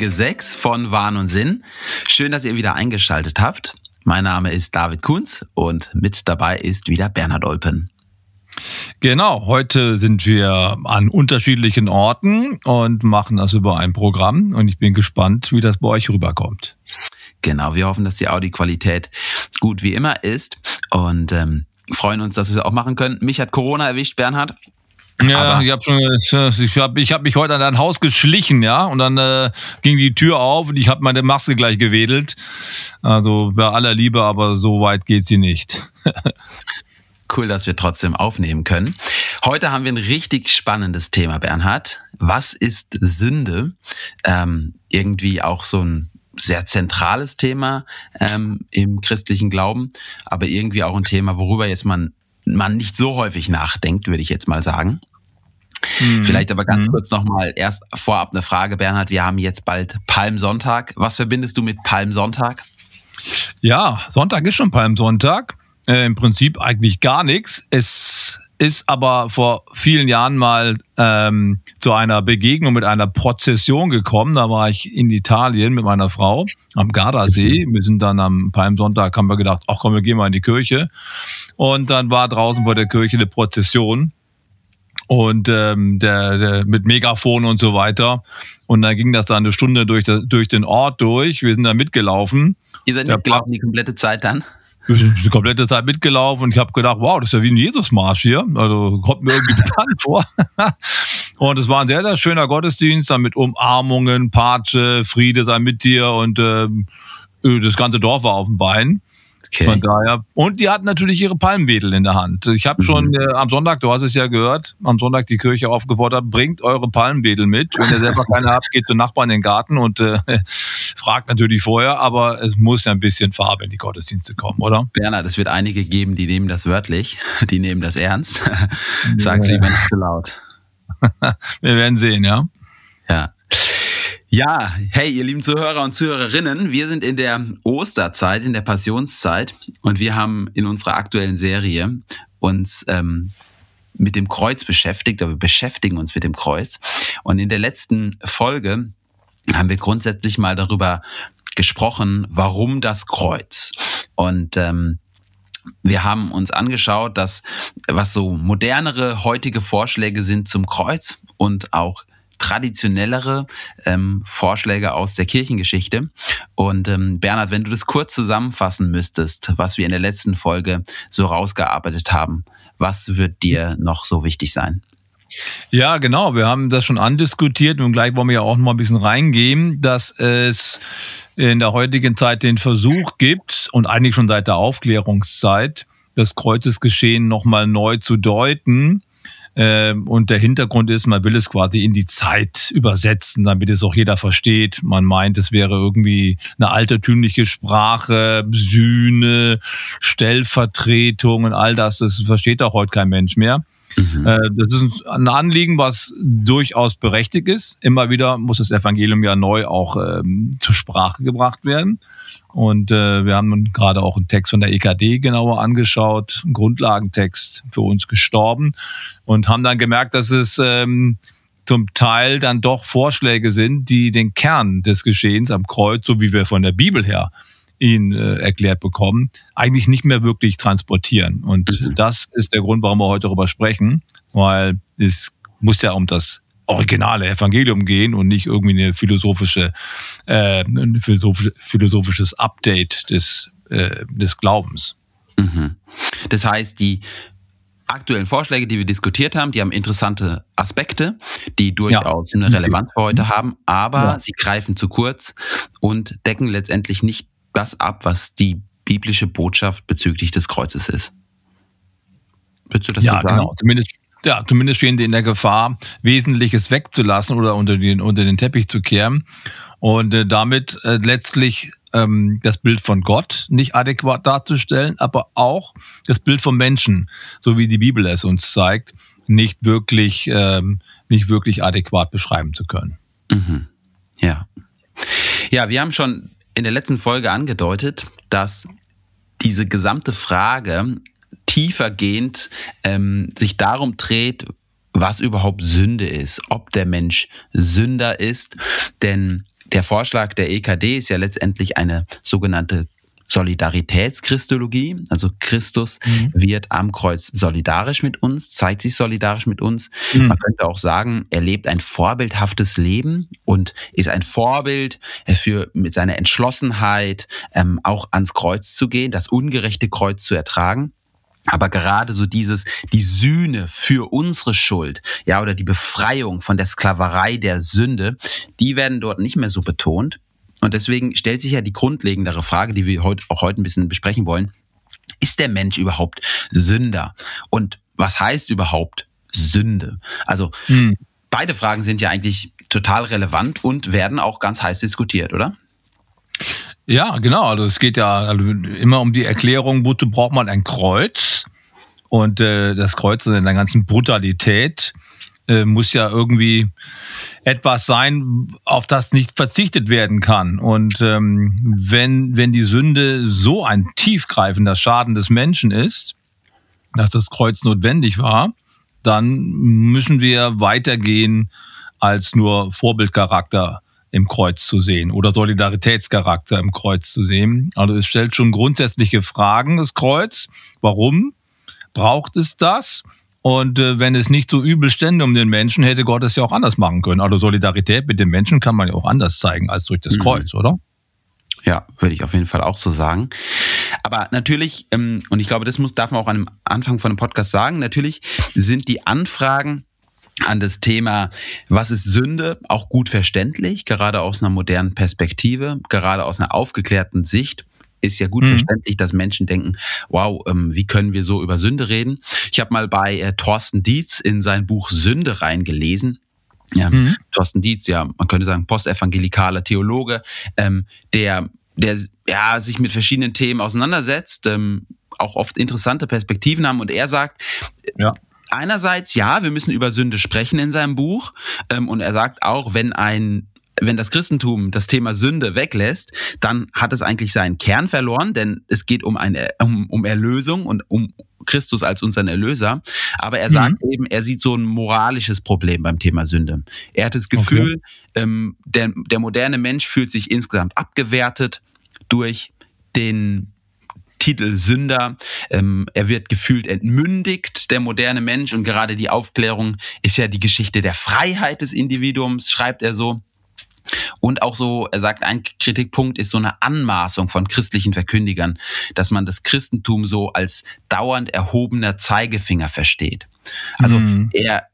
Folge 6 von Wahn und Sinn. Schön, dass ihr wieder eingeschaltet habt. Mein Name ist David Kunz und mit dabei ist wieder Bernhard Olpen. Genau, heute sind wir an unterschiedlichen Orten und machen das über ein Programm und ich bin gespannt, wie das bei euch rüberkommt. Genau, wir hoffen, dass die Audioqualität gut wie immer ist und ähm, freuen uns, dass wir es auch machen können. Mich hat Corona erwischt, Bernhard. Ja, Aber ich habe schon, ich habe ich hab mich heute an dein Haus geschlichen, ja, und dann äh, ging die Tür auf und ich habe meine Maske gleich gewedelt. Also bei aller Liebe, aber so weit geht sie nicht. cool, dass wir trotzdem aufnehmen können. Heute haben wir ein richtig spannendes Thema, Bernhard. Was ist Sünde? Ähm, irgendwie auch so ein sehr zentrales Thema ähm, im christlichen Glauben, aber irgendwie auch ein Thema, worüber jetzt man, man nicht so häufig nachdenkt, würde ich jetzt mal sagen. Mhm. Vielleicht aber ganz mhm. kurz nochmal erst vorab eine Frage, Bernhard. Wir haben jetzt bald Palmsonntag. Was verbindest du mit Palmsonntag? Ja, Sonntag ist schon Palmsonntag. Äh, Im Prinzip eigentlich gar nichts. Es ist aber vor vielen Jahren mal ähm, zu einer Begegnung mit einer Prozession gekommen. Da war ich in Italien mit meiner Frau am Gardasee. Wir sind dann am Palmsonntag, haben wir gedacht, ach komm, wir gehen mal in die Kirche. Und dann war draußen vor der Kirche eine Prozession und ähm, der, der mit Megafon und so weiter. Und dann ging das dann eine Stunde durch, durch den Ort durch. Wir sind da mitgelaufen. Ihr seid mitgelaufen die komplette Zeit dann? Die komplette Zeit mitgelaufen und ich habe gedacht, wow, das ist ja wie ein Jesusmarsch hier. Also kommt mir irgendwie bekannt vor. und es war ein sehr, sehr schöner Gottesdienst, dann mit Umarmungen, Patsche, Friede sei mit dir und ähm, das ganze Dorf war auf dem Bein. Okay. Von daher. Und die hatten natürlich ihre Palmwedel in der Hand. Ich habe mhm. schon äh, am Sonntag, du hast es ja gehört, am Sonntag die Kirche aufgefordert, bringt eure Palmwedel mit. Wenn ihr selber keine habt, geht zum Nachbarn in den Garten und äh, fragt natürlich vorher, aber es muss ja ein bisschen Farbe in die Gottesdienste kommen, oder? Bernhard, es wird einige geben, die nehmen das wörtlich, die nehmen das ernst. Sag's lieber nicht zu laut. Wir werden sehen, ja. Ja. Ja, hey, ihr lieben Zuhörer und Zuhörerinnen, wir sind in der Osterzeit, in der Passionszeit und wir haben in unserer aktuellen Serie uns ähm, mit dem Kreuz beschäftigt, oder wir beschäftigen uns mit dem Kreuz. Und in der letzten Folge haben wir grundsätzlich mal darüber gesprochen, warum das Kreuz. Und ähm, wir haben uns angeschaut, dass was so modernere heutige Vorschläge sind zum Kreuz und auch traditionellere ähm, Vorschläge aus der Kirchengeschichte. Und ähm, Bernhard, wenn du das kurz zusammenfassen müsstest, was wir in der letzten Folge so rausgearbeitet haben, was wird dir noch so wichtig sein? Ja, genau. Wir haben das schon andiskutiert und gleich wollen wir ja auch noch mal ein bisschen reingehen, dass es in der heutigen Zeit den Versuch gibt und eigentlich schon seit der Aufklärungszeit, das Kreuzesgeschehen noch mal neu zu deuten und der Hintergrund ist, man will es quasi in die Zeit übersetzen, damit es auch jeder versteht. Man meint, es wäre irgendwie eine altertümliche Sprache, Sühne, Stellvertretung und all das. Das versteht auch heute kein Mensch mehr. Mhm. Äh, das ist ein Anliegen, was durchaus berechtigt ist. Immer wieder muss das Evangelium ja neu auch ähm, zur Sprache gebracht werden. Und äh, wir haben gerade auch einen Text von der EKD genauer angeschaut, einen Grundlagentext für uns gestorben und haben dann gemerkt, dass es ähm, zum Teil dann doch Vorschläge sind, die den Kern des Geschehens am Kreuz, so wie wir von der Bibel her ihn äh, erklärt bekommen, eigentlich nicht mehr wirklich transportieren. Und mhm. das ist der Grund, warum wir heute darüber sprechen, weil es muss ja um das originale Evangelium gehen und nicht irgendwie eine philosophische, äh, ein philosophisches Update des, äh, des Glaubens. Mhm. Das heißt, die aktuellen Vorschläge, die wir diskutiert haben, die haben interessante Aspekte, die durchaus ja. eine Relevanz für heute haben, aber ja. sie greifen zu kurz und decken letztendlich nicht das ab, was die biblische Botschaft bezüglich des Kreuzes ist. Würdest du das ja, so sagen? genau. Zumindest ja, zumindest stehen die in der Gefahr, Wesentliches wegzulassen oder unter den, unter den Teppich zu kehren und äh, damit äh, letztlich ähm, das Bild von Gott nicht adäquat darzustellen, aber auch das Bild vom Menschen, so wie die Bibel es uns zeigt, nicht wirklich, ähm, nicht wirklich adäquat beschreiben zu können. Mhm. Ja. Ja, wir haben schon in der letzten Folge angedeutet, dass diese gesamte Frage tiefergehend ähm, sich darum dreht, was überhaupt Sünde ist, ob der Mensch Sünder ist. Denn der Vorschlag der EKD ist ja letztendlich eine sogenannte Solidaritätschristologie. Also Christus mhm. wird am Kreuz solidarisch mit uns, zeigt sich solidarisch mit uns. Mhm. Man könnte auch sagen, er lebt ein vorbildhaftes Leben und ist ein Vorbild für mit seiner Entschlossenheit ähm, auch ans Kreuz zu gehen, das ungerechte Kreuz zu ertragen. Aber gerade so dieses, die Sühne für unsere Schuld, ja, oder die Befreiung von der Sklaverei der Sünde, die werden dort nicht mehr so betont. Und deswegen stellt sich ja die grundlegendere Frage, die wir heute auch heute ein bisschen besprechen wollen. Ist der Mensch überhaupt Sünder? Und was heißt überhaupt Sünde? Also, hm. beide Fragen sind ja eigentlich total relevant und werden auch ganz heiß diskutiert, oder? Ja, genau. Also es geht ja also immer um die Erklärung, wozu braucht man ein Kreuz? Und äh, das Kreuz in der ganzen Brutalität äh, muss ja irgendwie etwas sein, auf das nicht verzichtet werden kann. Und ähm, wenn, wenn die Sünde so ein tiefgreifender Schaden des Menschen ist, dass das Kreuz notwendig war, dann müssen wir weitergehen als nur Vorbildcharakter im Kreuz zu sehen oder Solidaritätscharakter im Kreuz zu sehen. Also es stellt schon grundsätzliche Fragen, das Kreuz. Warum braucht es das? Und äh, wenn es nicht so übel stände um den Menschen, hätte Gott es ja auch anders machen können. Also Solidarität mit den Menschen kann man ja auch anders zeigen als durch das mhm. Kreuz, oder? Ja, würde ich auf jeden Fall auch so sagen. Aber natürlich, ähm, und ich glaube, das muss, darf man auch am Anfang von einem Podcast sagen, natürlich sind die Anfragen an das Thema, was ist Sünde, auch gut verständlich, gerade aus einer modernen Perspektive, gerade aus einer aufgeklärten Sicht ist ja gut mhm. verständlich, dass Menschen denken, wow, ähm, wie können wir so über Sünde reden? Ich habe mal bei äh, Thorsten Dietz in sein Buch Sünde reingelesen. Ja, mhm. Thorsten Dietz, ja, man könnte sagen, postevangelikaler Theologe, ähm, der, der ja, sich mit verschiedenen Themen auseinandersetzt, ähm, auch oft interessante Perspektiven haben und er sagt, ja einerseits, ja, wir müssen über Sünde sprechen in seinem Buch. Ähm, und er sagt auch, wenn ein wenn das Christentum das Thema Sünde weglässt, dann hat es eigentlich seinen Kern verloren, denn es geht um eine um, um Erlösung und um Christus als unseren Erlöser. Aber er sagt mhm. eben, er sieht so ein moralisches Problem beim Thema Sünde. Er hat das Gefühl, okay. ähm, der, der moderne Mensch fühlt sich insgesamt abgewertet durch den Titel Sünder. Ähm, er wird gefühlt entmündigt, der moderne Mensch. Und gerade die Aufklärung ist ja die Geschichte der Freiheit des Individuums, schreibt er so. Und auch so, er sagt, ein Kritikpunkt ist so eine Anmaßung von christlichen Verkündigern, dass man das Christentum so als dauernd erhobener Zeigefinger versteht. Also mhm. er,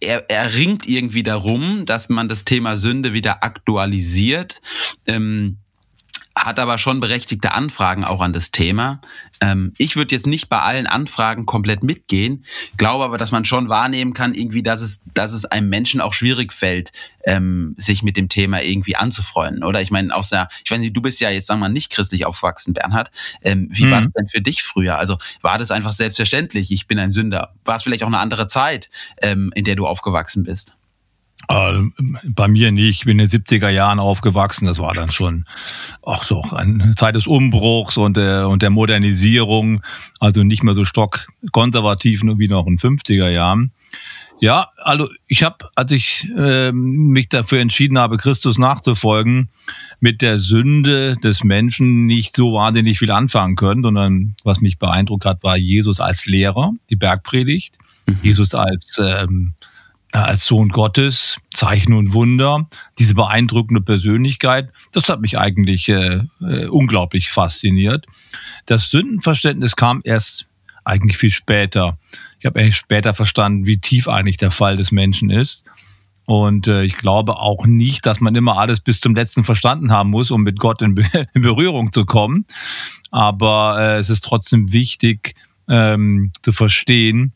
er, er ringt irgendwie darum, dass man das Thema Sünde wieder aktualisiert. Ähm, hat aber schon berechtigte Anfragen auch an das Thema. Ähm, ich würde jetzt nicht bei allen Anfragen komplett mitgehen, glaube aber, dass man schon wahrnehmen kann, irgendwie, dass es, dass es einem Menschen auch schwierig fällt, ähm, sich mit dem Thema irgendwie anzufreunden. Oder ich meine, aus der, ich weiß nicht, du bist ja jetzt, sagen wir mal, nicht christlich aufgewachsen, Bernhard. Ähm, wie mhm. war das denn für dich früher? Also war das einfach selbstverständlich, ich bin ein Sünder? War es vielleicht auch eine andere Zeit, in der du aufgewachsen bist? Äh, bei mir nicht. Ich bin in den 70er Jahren aufgewachsen. Das war dann schon auch so eine Zeit des Umbruchs und der, und der Modernisierung. Also nicht mehr so stockkonservativ wie noch in den 50er Jahren. Ja, also ich habe, als ich äh, mich dafür entschieden habe, Christus nachzufolgen, mit der Sünde des Menschen nicht so wahnsinnig viel anfangen können, sondern was mich beeindruckt hat, war Jesus als Lehrer, die Bergpredigt, mhm. Jesus als ähm, äh, als Sohn Gottes, Zeichen und Wunder, diese beeindruckende Persönlichkeit, das hat mich eigentlich äh, äh, unglaublich fasziniert. Das Sündenverständnis kam erst eigentlich viel später. Ich habe eigentlich später verstanden, wie tief eigentlich der Fall des Menschen ist. Und äh, ich glaube auch nicht, dass man immer alles bis zum letzten verstanden haben muss, um mit Gott in, Be in Berührung zu kommen. Aber äh, es ist trotzdem wichtig ähm, zu verstehen,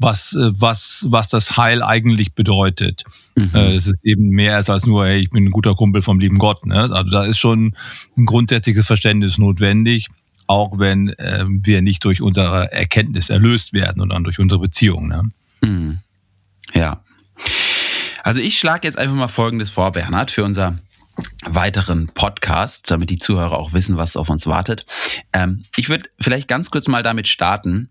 was, äh, was, was das Heil eigentlich bedeutet. Mhm. Äh, es ist eben mehr als nur, hey, ich bin ein guter Kumpel vom lieben Gott. Ne? Also da ist schon ein grundsätzliches Verständnis notwendig, auch wenn äh, wir nicht durch unsere Erkenntnis erlöst werden, sondern durch unsere Beziehung. Ne? Mhm. Ja. Also ich schlage jetzt einfach mal Folgendes vor, Bernhard, für unser weiteren Podcast, damit die Zuhörer auch wissen, was auf uns wartet. Ähm, ich würde vielleicht ganz kurz mal damit starten,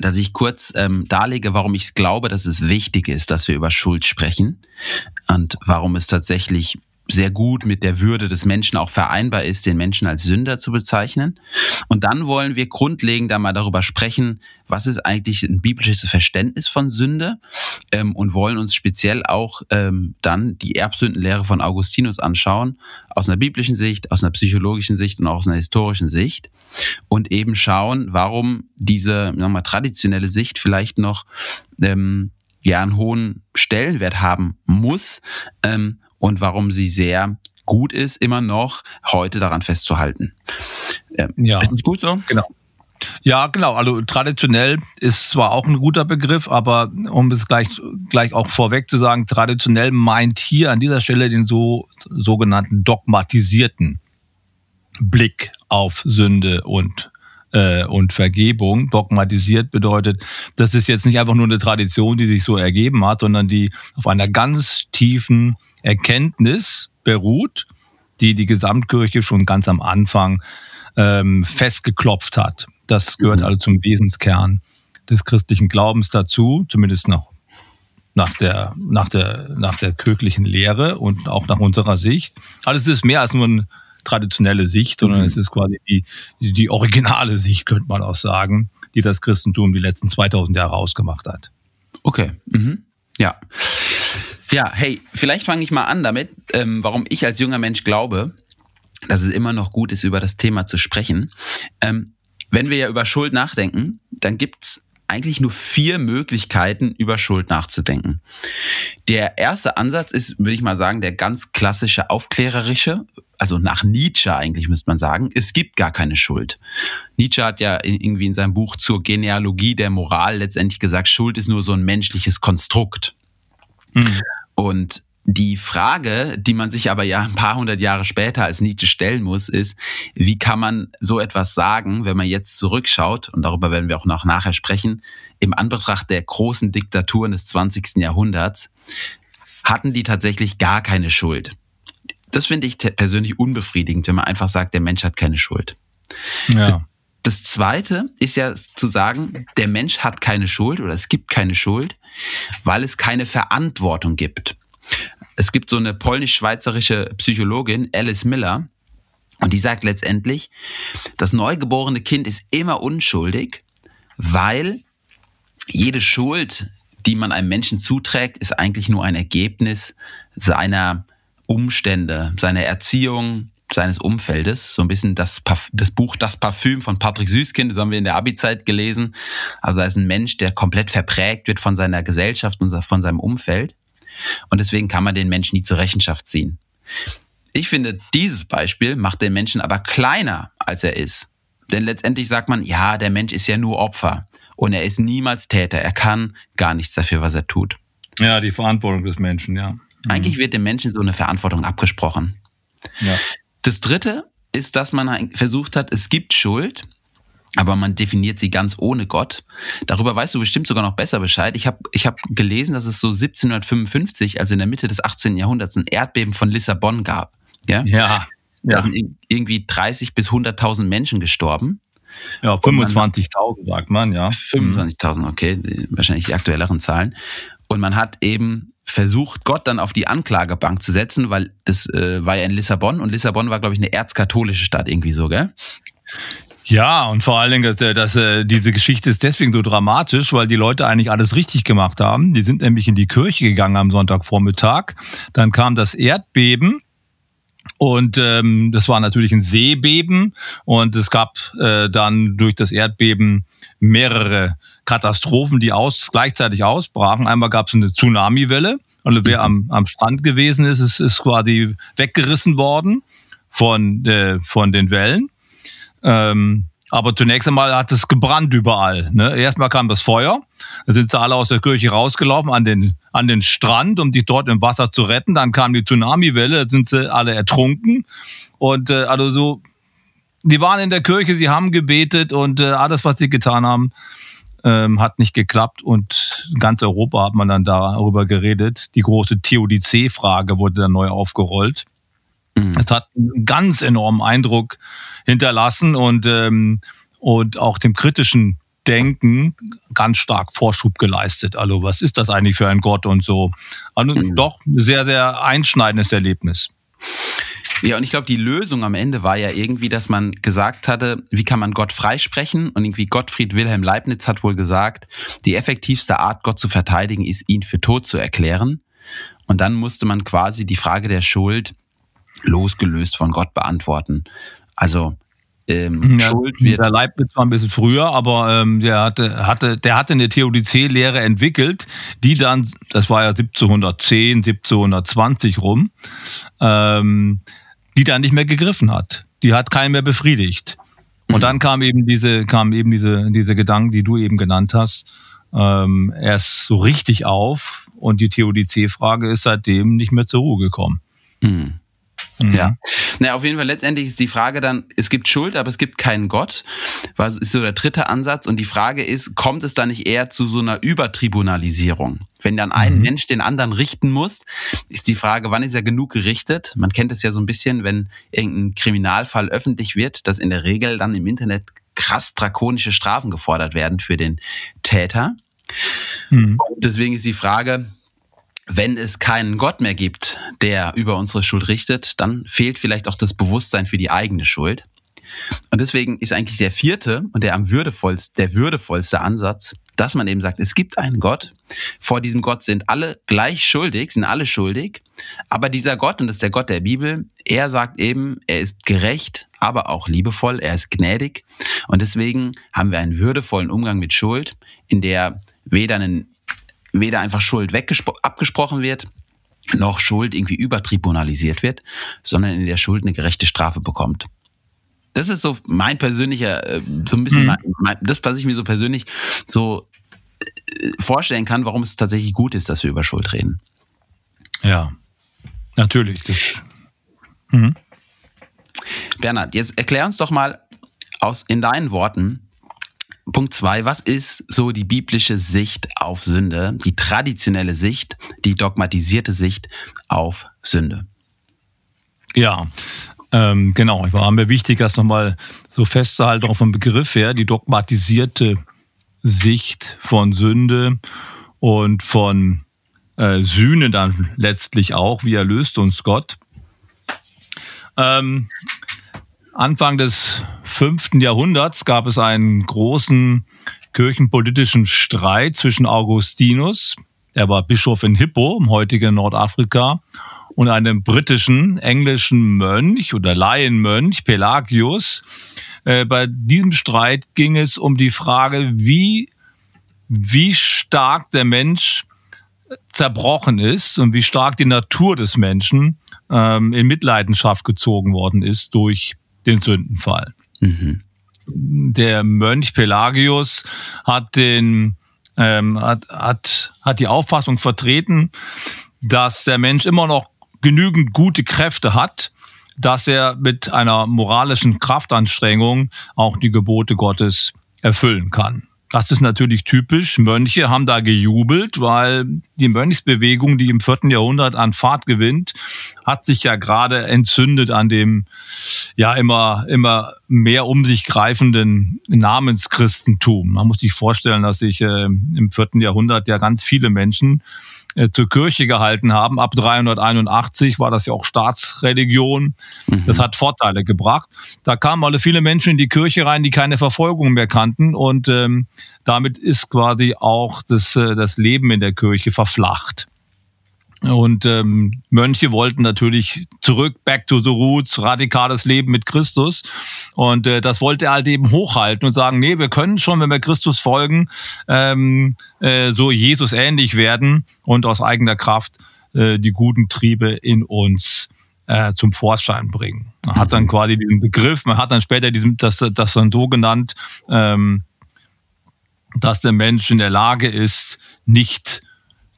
dass ich kurz ähm, darlege, warum ich glaube, dass es wichtig ist, dass wir über Schuld sprechen und warum es tatsächlich sehr gut mit der Würde des Menschen auch vereinbar ist, den Menschen als Sünder zu bezeichnen. Und dann wollen wir grundlegend einmal darüber sprechen, was ist eigentlich ein biblisches Verständnis von Sünde ähm, und wollen uns speziell auch ähm, dann die Erbsündenlehre von Augustinus anschauen, aus einer biblischen Sicht, aus einer psychologischen Sicht und auch aus einer historischen Sicht und eben schauen, warum diese mal, traditionelle Sicht vielleicht noch ähm, ja einen hohen Stellenwert haben muss ähm, und warum sie sehr gut ist, immer noch heute daran festzuhalten. Ähm, ja, ist gut so? Genau. Ja, genau. Also traditionell ist zwar auch ein guter Begriff, aber um es gleich, gleich auch vorweg zu sagen, traditionell meint hier an dieser Stelle den so, sogenannten dogmatisierten Blick auf Sünde und äh, und Vergebung. Dogmatisiert bedeutet, das ist jetzt nicht einfach nur eine Tradition, die sich so ergeben hat, sondern die auf einer ganz tiefen Erkenntnis beruht, die die Gesamtkirche schon ganz am Anfang ähm, festgeklopft hat. Das gehört mhm. also zum Wesenskern des christlichen Glaubens dazu, zumindest noch nach der, nach der, nach der kirchlichen Lehre und auch nach unserer Sicht. Alles ist mehr als nur ein traditionelle Sicht, sondern mhm. es ist quasi die, die originale Sicht, könnte man auch sagen, die das Christentum die letzten 2000 Jahre ausgemacht hat. Okay, mhm. ja. Ja, hey, vielleicht fange ich mal an damit, ähm, warum ich als junger Mensch glaube, dass es immer noch gut ist, über das Thema zu sprechen. Ähm, wenn wir ja über Schuld nachdenken, dann gibt's eigentlich nur vier Möglichkeiten, über Schuld nachzudenken. Der erste Ansatz ist, würde ich mal sagen, der ganz klassische aufklärerische, also nach Nietzsche eigentlich müsste man sagen, es gibt gar keine Schuld. Nietzsche hat ja irgendwie in seinem Buch zur Genealogie der Moral letztendlich gesagt, Schuld ist nur so ein menschliches Konstrukt. Mhm. Und die Frage, die man sich aber ja ein paar hundert Jahre später als Nietzsche stellen muss, ist, wie kann man so etwas sagen, wenn man jetzt zurückschaut, und darüber werden wir auch noch nachher sprechen, im Anbetracht der großen Diktaturen des 20. Jahrhunderts, hatten die tatsächlich gar keine Schuld. Das finde ich persönlich unbefriedigend, wenn man einfach sagt, der Mensch hat keine Schuld. Ja. Das zweite ist ja zu sagen, der Mensch hat keine Schuld oder es gibt keine Schuld, weil es keine Verantwortung gibt. Es gibt so eine polnisch-schweizerische Psychologin, Alice Miller, und die sagt letztendlich, das neugeborene Kind ist immer unschuldig, weil jede Schuld, die man einem Menschen zuträgt, ist eigentlich nur ein Ergebnis seiner Umstände, seiner Erziehung, seines Umfeldes. So ein bisschen das, das Buch Das Parfüm von Patrick Süßkind, das haben wir in der Abi-Zeit gelesen. Also er ist ein Mensch, der komplett verprägt wird von seiner Gesellschaft und von seinem Umfeld. Und deswegen kann man den Menschen nie zur Rechenschaft ziehen. Ich finde, dieses Beispiel macht den Menschen aber kleiner, als er ist. Denn letztendlich sagt man, ja, der Mensch ist ja nur Opfer und er ist niemals Täter. Er kann gar nichts dafür, was er tut. Ja, die Verantwortung des Menschen, ja. Mhm. Eigentlich wird dem Menschen so eine Verantwortung abgesprochen. Ja. Das dritte ist, dass man versucht hat, es gibt Schuld, aber man definiert sie ganz ohne Gott. Darüber weißt du bestimmt sogar noch besser Bescheid. Ich habe ich hab gelesen, dass es so 1755, also in der Mitte des 18. Jahrhunderts, ein Erdbeben von Lissabon gab. Ja. ja. Da sind irgendwie 30 bis 100.000 Menschen gestorben. Ja, 25.000 sagt man, ja. 25.000, okay, wahrscheinlich die aktuelleren Zahlen. Und man hat eben versucht, Gott dann auf die Anklagebank zu setzen, weil das äh, war ja in Lissabon und Lissabon war, glaube ich, eine erzkatholische Stadt irgendwie so, gell? Ja, und vor allen Dingen, dass, äh, dass äh, diese Geschichte ist deswegen so dramatisch, weil die Leute eigentlich alles richtig gemacht haben. Die sind nämlich in die Kirche gegangen am Sonntagvormittag. Dann kam das Erdbeben. Und ähm, das war natürlich ein Seebeben und es gab äh, dann durch das Erdbeben mehrere Katastrophen, die aus, gleichzeitig ausbrachen. Einmal gab es eine Tsunamiwelle, also wer am, am Strand gewesen ist, ist, ist quasi weggerissen worden von, äh, von den Wellen. Ähm, aber zunächst einmal hat es gebrannt überall. Ne? Erstmal kam das Feuer, da sind sie alle aus der Kirche rausgelaufen an den, an den Strand, um sich dort im Wasser zu retten. Dann kam die Tsunamiwelle, da sind sie alle ertrunken. Und äh, also so, die waren in der Kirche, sie haben gebetet und äh, alles, was sie getan haben, ähm, hat nicht geklappt. Und in ganz Europa hat man dann darüber geredet. Die große Theodizee-Frage wurde dann neu aufgerollt. Mhm. Es hat einen ganz enormen Eindruck hinterlassen und, ähm, und auch dem kritischen Denken ganz stark Vorschub geleistet. Also was ist das eigentlich für ein Gott und so. Also mhm. doch ein sehr, sehr einschneidendes Erlebnis. Ja, und ich glaube, die Lösung am Ende war ja irgendwie, dass man gesagt hatte, wie kann man Gott freisprechen? Und irgendwie Gottfried Wilhelm Leibniz hat wohl gesagt, die effektivste Art, Gott zu verteidigen, ist, ihn für tot zu erklären. Und dann musste man quasi die Frage der Schuld losgelöst von Gott beantworten. Also ähm, ja, Schuld wird. Der Leibniz war ein bisschen früher, aber ähm, der, hatte, hatte, der hatte eine Theodizee-Lehre entwickelt, die dann, das war ja 1710, 1720 rum, ähm, die dann nicht mehr gegriffen hat. Die hat keinen mehr befriedigt. Und mhm. dann kam eben diese, kam eben diese, diese Gedanken, die du eben genannt hast, ähm, erst so richtig auf und die Theodizee-Frage ist seitdem nicht mehr zur Ruhe gekommen. Mhm. Mhm. Ja. Na, auf jeden Fall letztendlich ist die Frage dann, es gibt Schuld, aber es gibt keinen Gott. Was ist so der dritte Ansatz? Und die Frage ist, kommt es da nicht eher zu so einer Übertribunalisierung? Wenn dann ein mhm. Mensch den anderen richten muss, ist die Frage, wann ist er genug gerichtet? Man kennt es ja so ein bisschen, wenn irgendein Kriminalfall öffentlich wird, dass in der Regel dann im Internet krass drakonische Strafen gefordert werden für den Täter. Mhm. Deswegen ist die Frage, wenn es keinen Gott mehr gibt, der über unsere Schuld richtet, dann fehlt vielleicht auch das Bewusstsein für die eigene Schuld. Und deswegen ist eigentlich der vierte und der am würdevollste, der würdevollste Ansatz, dass man eben sagt, es gibt einen Gott. Vor diesem Gott sind alle gleich schuldig, sind alle schuldig. Aber dieser Gott, und das ist der Gott der Bibel, er sagt eben, er ist gerecht, aber auch liebevoll, er ist gnädig. Und deswegen haben wir einen würdevollen Umgang mit Schuld, in der weder ein weder einfach Schuld abgesprochen wird, noch Schuld irgendwie übertribunalisiert wird, sondern in der Schuld eine gerechte Strafe bekommt. Das ist so mein persönlicher, äh, so ein bisschen, mhm. mein, das, was ich mir so persönlich so äh, vorstellen kann, warum es tatsächlich gut ist, dass wir über Schuld reden. Ja, natürlich. Das, mhm. Bernhard, jetzt erklär uns doch mal aus, in deinen Worten, Punkt zwei, was ist so die biblische Sicht auf Sünde, die traditionelle Sicht, die dogmatisierte Sicht auf Sünde? Ja, ähm, genau. Ich war mir wichtig, das nochmal so festzuhalten, auch vom Begriff her, die dogmatisierte Sicht von Sünde und von äh, Sühne dann letztlich auch, wie erlöst uns Gott. Ähm, Anfang des fünften Jahrhunderts gab es einen großen kirchenpolitischen Streit zwischen Augustinus, der war Bischof in Hippo, im heutigen Nordafrika, und einem britischen, englischen Mönch oder Laienmönch, Pelagius. Äh, bei diesem Streit ging es um die Frage, wie, wie stark der Mensch zerbrochen ist und wie stark die Natur des Menschen ähm, in Mitleidenschaft gezogen worden ist durch den Sündenfall. Mhm. Der Mönch Pelagius hat den ähm, hat, hat, hat die Auffassung vertreten, dass der Mensch immer noch genügend gute Kräfte hat, dass er mit einer moralischen Kraftanstrengung auch die Gebote Gottes erfüllen kann. Das ist natürlich typisch. Mönche haben da gejubelt, weil die Mönchsbewegung, die im vierten Jahrhundert an Fahrt gewinnt, hat sich ja gerade entzündet an dem ja immer, immer mehr um sich greifenden Namenschristentum. Man muss sich vorstellen, dass sich äh, im vierten Jahrhundert ja ganz viele Menschen zur Kirche gehalten haben. Ab 381 war das ja auch Staatsreligion. Mhm. Das hat Vorteile gebracht. Da kamen alle viele Menschen in die Kirche rein, die keine Verfolgung mehr kannten. Und ähm, damit ist quasi auch das, äh, das Leben in der Kirche verflacht. Und ähm, Mönche wollten natürlich zurück, back to the roots, radikales Leben mit Christus. Und äh, das wollte er halt eben hochhalten und sagen, nee, wir können schon, wenn wir Christus folgen, ähm, äh, so Jesus ähnlich werden und aus eigener Kraft äh, die guten Triebe in uns äh, zum Vorschein bringen. Man hat dann quasi diesen Begriff, man hat dann später diesen, das, das dann so genannt, ähm, dass der Mensch in der Lage ist, nicht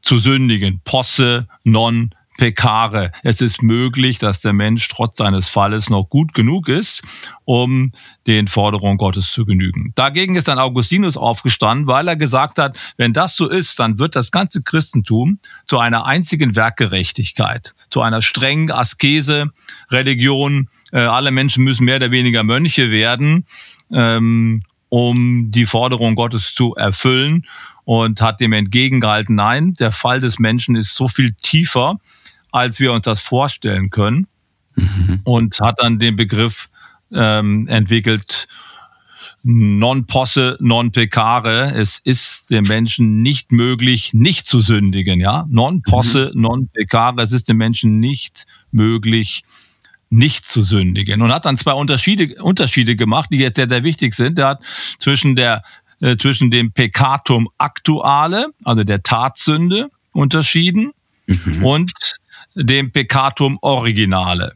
zu sündigen. Posse non pecare. Es ist möglich, dass der Mensch trotz seines Falles noch gut genug ist, um den Forderungen Gottes zu genügen. Dagegen ist dann Augustinus aufgestanden, weil er gesagt hat, wenn das so ist, dann wird das ganze Christentum zu einer einzigen Werkgerechtigkeit, zu einer strengen Askese, Religion. Äh, alle Menschen müssen mehr oder weniger Mönche werden, ähm, um die Forderung Gottes zu erfüllen und hat dem entgegengehalten, nein, der Fall des Menschen ist so viel tiefer, als wir uns das vorstellen können. mhm. und hat dann den Begriff ähm, entwickelt, non posse, non peccare. Es ist dem Menschen nicht möglich, nicht zu sündigen, ja. Non posse, mhm. non peccare. Es ist dem Menschen nicht möglich, nicht zu sündigen. Und hat dann zwei Unterschiede, Unterschiede gemacht, die jetzt sehr, sehr wichtig sind. Er hat zwischen der, äh, zwischen dem Peccatum actuale, also der Tatsünde, unterschieden mhm. und dem Peccatum originale.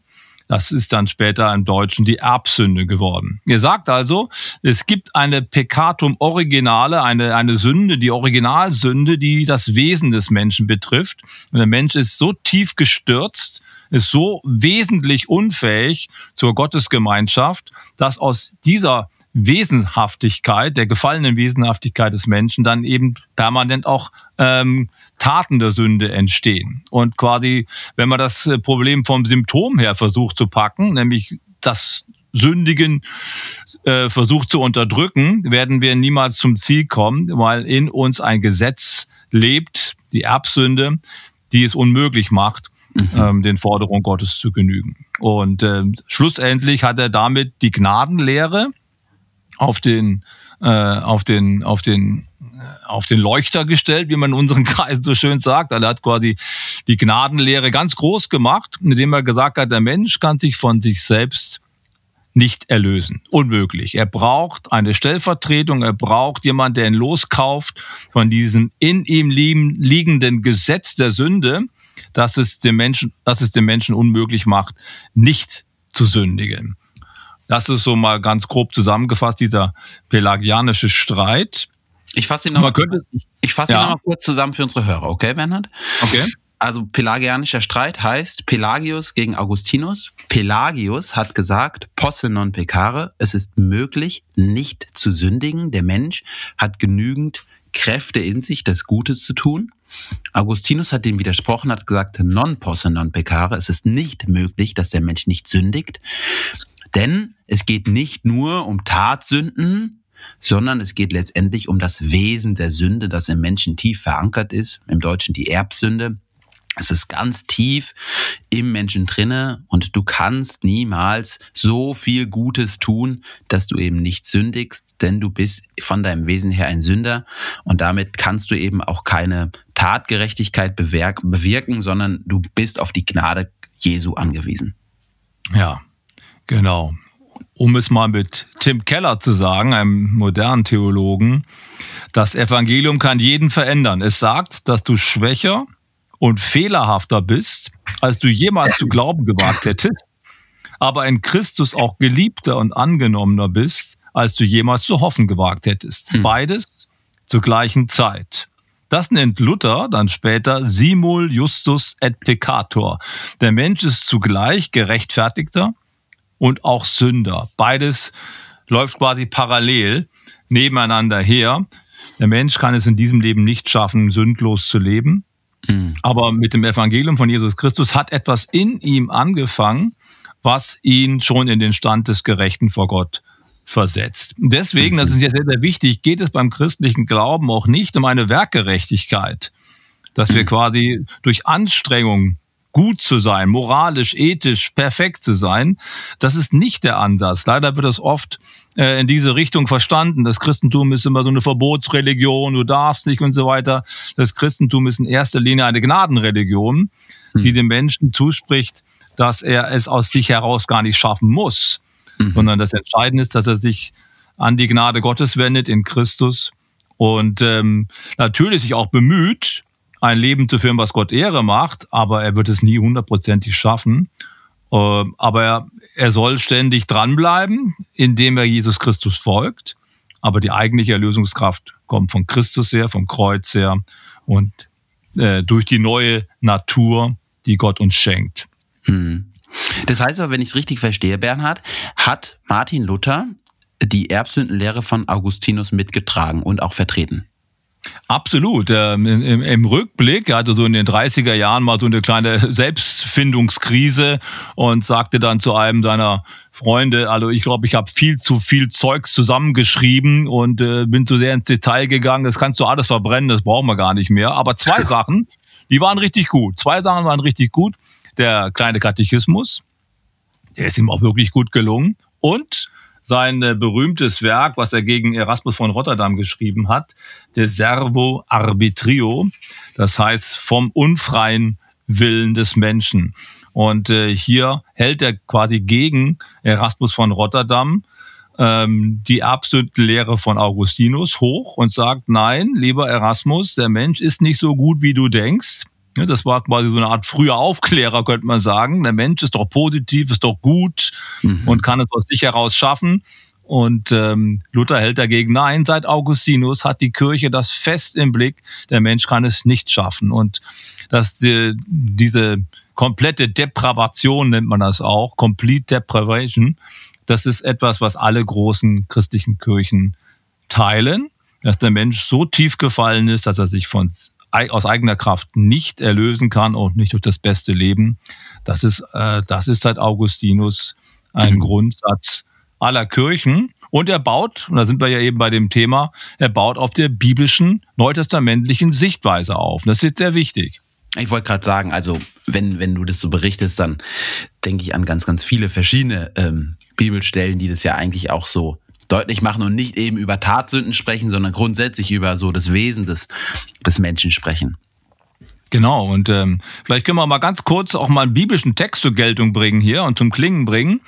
Das ist dann später im Deutschen die Erbsünde geworden. Ihr sagt also, es gibt eine Peccatum originale, eine, eine Sünde, die Originalsünde, die das Wesen des Menschen betrifft. Und der Mensch ist so tief gestürzt, ist so wesentlich unfähig zur Gottesgemeinschaft, dass aus dieser Wesenhaftigkeit, der gefallenen Wesenhaftigkeit des Menschen dann eben permanent auch ähm, Taten der Sünde entstehen. Und quasi, wenn man das äh, Problem vom Symptom her versucht zu packen, nämlich das Sündigen äh, versucht zu unterdrücken, werden wir niemals zum Ziel kommen, weil in uns ein Gesetz lebt, die Erbsünde, die es unmöglich macht, mhm. ähm, den Forderungen Gottes zu genügen. Und äh, schlussendlich hat er damit die Gnadenlehre, auf den, äh, auf den, auf den, äh, auf den Leuchter gestellt, wie man in unseren Kreisen so schön sagt. Er hat quasi die Gnadenlehre ganz groß gemacht, indem er gesagt hat, der Mensch kann sich von sich selbst nicht erlösen. Unmöglich. Er braucht eine Stellvertretung, er braucht jemanden, der ihn loskauft von diesem in ihm liegenden Gesetz der Sünde, dass es dem Menschen, dass es dem Menschen unmöglich macht, nicht zu sündigen. Das ist so mal ganz grob zusammengefasst, dieser pelagianische Streit. Ich fasse ihn nochmal fass ja. noch kurz zusammen für unsere Hörer, okay, Bernhard? Okay. Also pelagianischer Streit heißt Pelagius gegen Augustinus. Pelagius hat gesagt, posse non peccare, es ist möglich, nicht zu sündigen. Der Mensch hat genügend Kräfte in sich, das Gutes zu tun. Augustinus hat dem widersprochen, hat gesagt, non posse non peccare, es ist nicht möglich, dass der Mensch nicht sündigt. Denn es geht nicht nur um Tatsünden, sondern es geht letztendlich um das Wesen der Sünde, das im Menschen tief verankert ist, im Deutschen die Erbsünde. Es ist ganz tief im Menschen drinne und du kannst niemals so viel Gutes tun, dass du eben nicht sündigst, denn du bist von deinem Wesen her ein Sünder und damit kannst du eben auch keine Tatgerechtigkeit bewirken, sondern du bist auf die Gnade Jesu angewiesen. Ja, Genau. Um es mal mit Tim Keller zu sagen, einem modernen Theologen, das Evangelium kann jeden verändern. Es sagt, dass du schwächer und fehlerhafter bist, als du jemals zu glauben gewagt hättest, aber in Christus auch geliebter und angenommener bist, als du jemals zu hoffen gewagt hättest. Hm. Beides zur gleichen Zeit. Das nennt Luther dann später simul justus et peccator. Der Mensch ist zugleich gerechtfertigter und auch Sünder. Beides läuft quasi parallel nebeneinander her. Der Mensch kann es in diesem Leben nicht schaffen, sündlos zu leben. Mhm. Aber mit dem Evangelium von Jesus Christus hat etwas in ihm angefangen, was ihn schon in den Stand des Gerechten vor Gott versetzt. Deswegen, das ist ja sehr, sehr wichtig, geht es beim christlichen Glauben auch nicht um eine Werkgerechtigkeit, dass wir mhm. quasi durch Anstrengung gut zu sein, moralisch, ethisch perfekt zu sein. Das ist nicht der Ansatz. Leider wird das oft äh, in diese Richtung verstanden. Das Christentum ist immer so eine Verbotsreligion, du darfst nicht und so weiter. Das Christentum ist in erster Linie eine Gnadenreligion, hm. die dem Menschen zuspricht, dass er es aus sich heraus gar nicht schaffen muss, mhm. sondern das Entscheidende ist, dass er sich an die Gnade Gottes wendet in Christus und ähm, natürlich sich auch bemüht, ein Leben zu führen, was Gott Ehre macht, aber er wird es nie hundertprozentig schaffen. Ähm, aber er, er soll ständig dranbleiben, indem er Jesus Christus folgt. Aber die eigentliche Erlösungskraft kommt von Christus her, vom Kreuz her und äh, durch die neue Natur, die Gott uns schenkt. Hm. Das heißt aber, wenn ich es richtig verstehe, Bernhard, hat Martin Luther die Erbsündenlehre von Augustinus mitgetragen und auch vertreten. Absolut. Ähm, im, Im Rückblick, er hatte so in den 30er Jahren mal so eine kleine Selbstfindungskrise und sagte dann zu einem seiner Freunde, also ich glaube, ich habe viel zu viel Zeugs zusammengeschrieben und äh, bin zu sehr ins Detail gegangen. Das kannst du alles verbrennen, das brauchen wir gar nicht mehr. Aber zwei Sachen, die waren richtig gut. Zwei Sachen waren richtig gut. Der kleine Katechismus, Der ist ihm auch wirklich gut gelungen. Und sein äh, berühmtes Werk, was er gegen Erasmus von Rotterdam geschrieben hat, De Servo Arbitrio, das heißt vom unfreien Willen des Menschen. Und äh, hier hält er quasi gegen Erasmus von Rotterdam ähm, die absolute Lehre von Augustinus hoch und sagt, nein, lieber Erasmus, der Mensch ist nicht so gut, wie du denkst. Das war quasi so eine Art früher Aufklärer, könnte man sagen. Der Mensch ist doch positiv, ist doch gut mhm. und kann es aus sich heraus schaffen. Und ähm, Luther hält dagegen, nein, seit Augustinus hat die Kirche das fest im Blick, der Mensch kann es nicht schaffen. Und dass die, diese komplette Depravation nennt man das auch, Complete Depravation, das ist etwas, was alle großen christlichen Kirchen teilen, dass der Mensch so tief gefallen ist, dass er sich von aus eigener Kraft nicht erlösen kann und nicht durch das beste Leben. Das ist, äh, das ist seit Augustinus ein mhm. Grundsatz aller Kirchen. Und er baut, und da sind wir ja eben bei dem Thema, er baut auf der biblischen, neutestamentlichen Sichtweise auf. das ist sehr wichtig. Ich wollte gerade sagen, also wenn, wenn du das so berichtest, dann denke ich an ganz, ganz viele verschiedene ähm, Bibelstellen, die das ja eigentlich auch so deutlich machen und nicht eben über Tatsünden sprechen, sondern grundsätzlich über so das Wesen des, des Menschen sprechen. Genau, und ähm, vielleicht können wir mal ganz kurz auch mal einen biblischen Text zur Geltung bringen hier und zum Klingen bringen,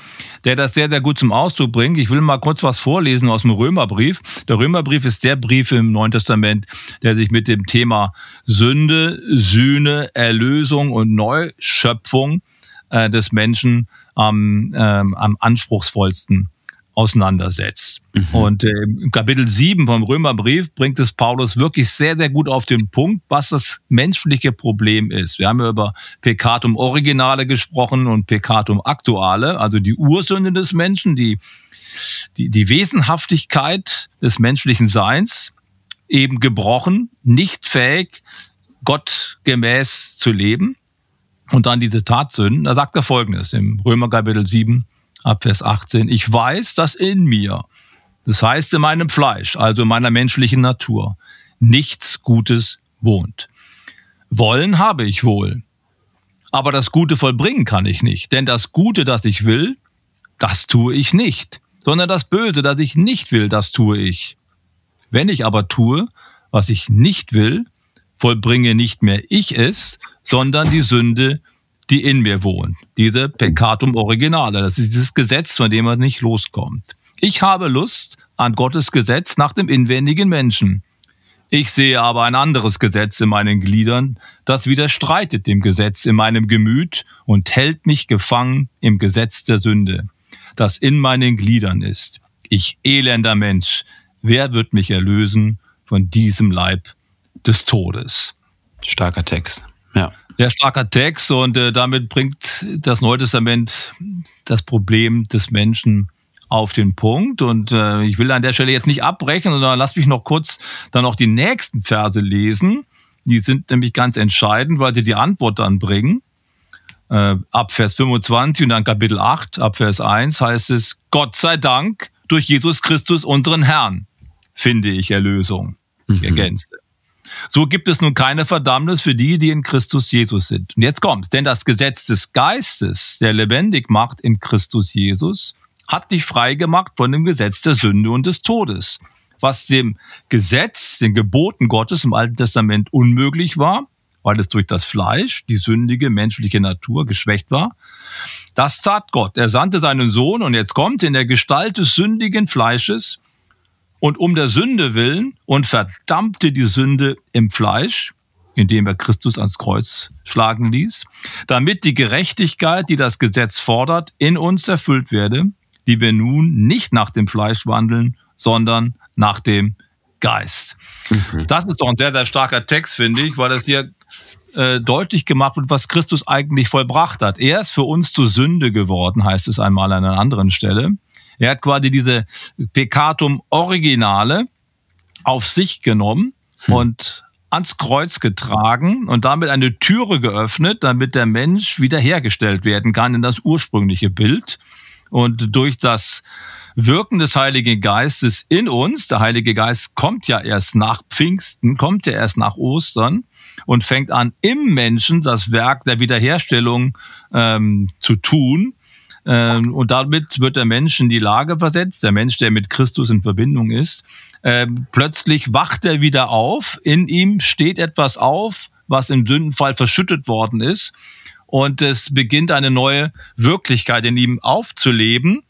der das sehr, sehr gut zum Ausdruck bringt. Ich will mal kurz was vorlesen aus dem Römerbrief. Der Römerbrief ist der Brief im Neuen Testament, der sich mit dem Thema Sünde, Sühne, Erlösung und Neuschöpfung äh, des Menschen am, ähm, am anspruchsvollsten auseinandersetzt. Mhm. Und äh, im Kapitel 7 vom Römerbrief bringt es Paulus wirklich sehr, sehr gut auf den Punkt, was das menschliche Problem ist. Wir haben ja über Peccatum Originale gesprochen und Peccatum Actuale, also die Ursünde des Menschen, die, die, die Wesenhaftigkeit des menschlichen Seins, eben gebrochen, nicht fähig, Gott gemäß zu leben. Und dann diese Tatsünden. Da sagt er folgendes im Römer Kapitel 7, ab Vers 18. Ich weiß, dass in mir, das heißt in meinem Fleisch, also in meiner menschlichen Natur, nichts Gutes wohnt. Wollen habe ich wohl. Aber das Gute vollbringen kann ich nicht. Denn das Gute, das ich will, das tue ich nicht. Sondern das Böse, das ich nicht will, das tue ich. Wenn ich aber tue, was ich nicht will, vollbringe nicht mehr ich es, sondern die Sünde, die in mir wohnt. Diese Peccatum Originale. Das ist dieses Gesetz, von dem man nicht loskommt. Ich habe Lust an Gottes Gesetz nach dem inwendigen Menschen. Ich sehe aber ein anderes Gesetz in meinen Gliedern, das widerstreitet dem Gesetz in meinem Gemüt und hält mich gefangen im Gesetz der Sünde, das in meinen Gliedern ist. Ich elender Mensch, wer wird mich erlösen von diesem Leib des Todes? Starker Text. Ja. Sehr starker Text und äh, damit bringt das Neue Testament das Problem des Menschen auf den Punkt. Und äh, ich will an der Stelle jetzt nicht abbrechen, sondern lass mich noch kurz dann noch die nächsten Verse lesen. Die sind nämlich ganz entscheidend, weil sie die Antwort dann bringen. Äh, ab Vers 25 und dann Kapitel 8, ab Vers 1 heißt es, Gott sei Dank durch Jesus Christus, unseren Herrn, finde ich Erlösung. Mhm. Ergänzt. So gibt es nun keine Verdammnis für die, die in Christus Jesus sind. Und jetzt kommt's. Denn das Gesetz des Geistes, der lebendig macht in Christus Jesus, hat dich frei gemacht von dem Gesetz der Sünde und des Todes. Was dem Gesetz, den Geboten Gottes im Alten Testament unmöglich war, weil es durch das Fleisch, die sündige menschliche Natur geschwächt war. Das tat Gott. Er sandte seinen Sohn und jetzt kommt in der Gestalt des sündigen Fleisches und um der Sünde willen und verdammte die Sünde im Fleisch, indem er Christus ans Kreuz schlagen ließ, damit die Gerechtigkeit, die das Gesetz fordert, in uns erfüllt werde, die wir nun nicht nach dem Fleisch wandeln, sondern nach dem Geist. Mhm. Das ist doch ein sehr, sehr starker Text, finde ich, weil das hier äh, deutlich gemacht wird, was Christus eigentlich vollbracht hat. Er ist für uns zur Sünde geworden, heißt es einmal an einer anderen Stelle. Er hat quasi diese Peccatum Originale auf sich genommen hm. und ans Kreuz getragen und damit eine Türe geöffnet, damit der Mensch wiederhergestellt werden kann in das ursprüngliche Bild. Und durch das Wirken des Heiligen Geistes in uns, der Heilige Geist kommt ja erst nach Pfingsten, kommt ja erst nach Ostern und fängt an, im Menschen das Werk der Wiederherstellung ähm, zu tun und damit wird der Mensch in die Lage versetzt, der Mensch, der mit Christus in Verbindung ist. Ähm, plötzlich wacht er wieder auf, in ihm steht etwas auf, was im Sündenfall verschüttet worden ist. Und es beginnt eine neue Wirklichkeit in ihm aufzuleben.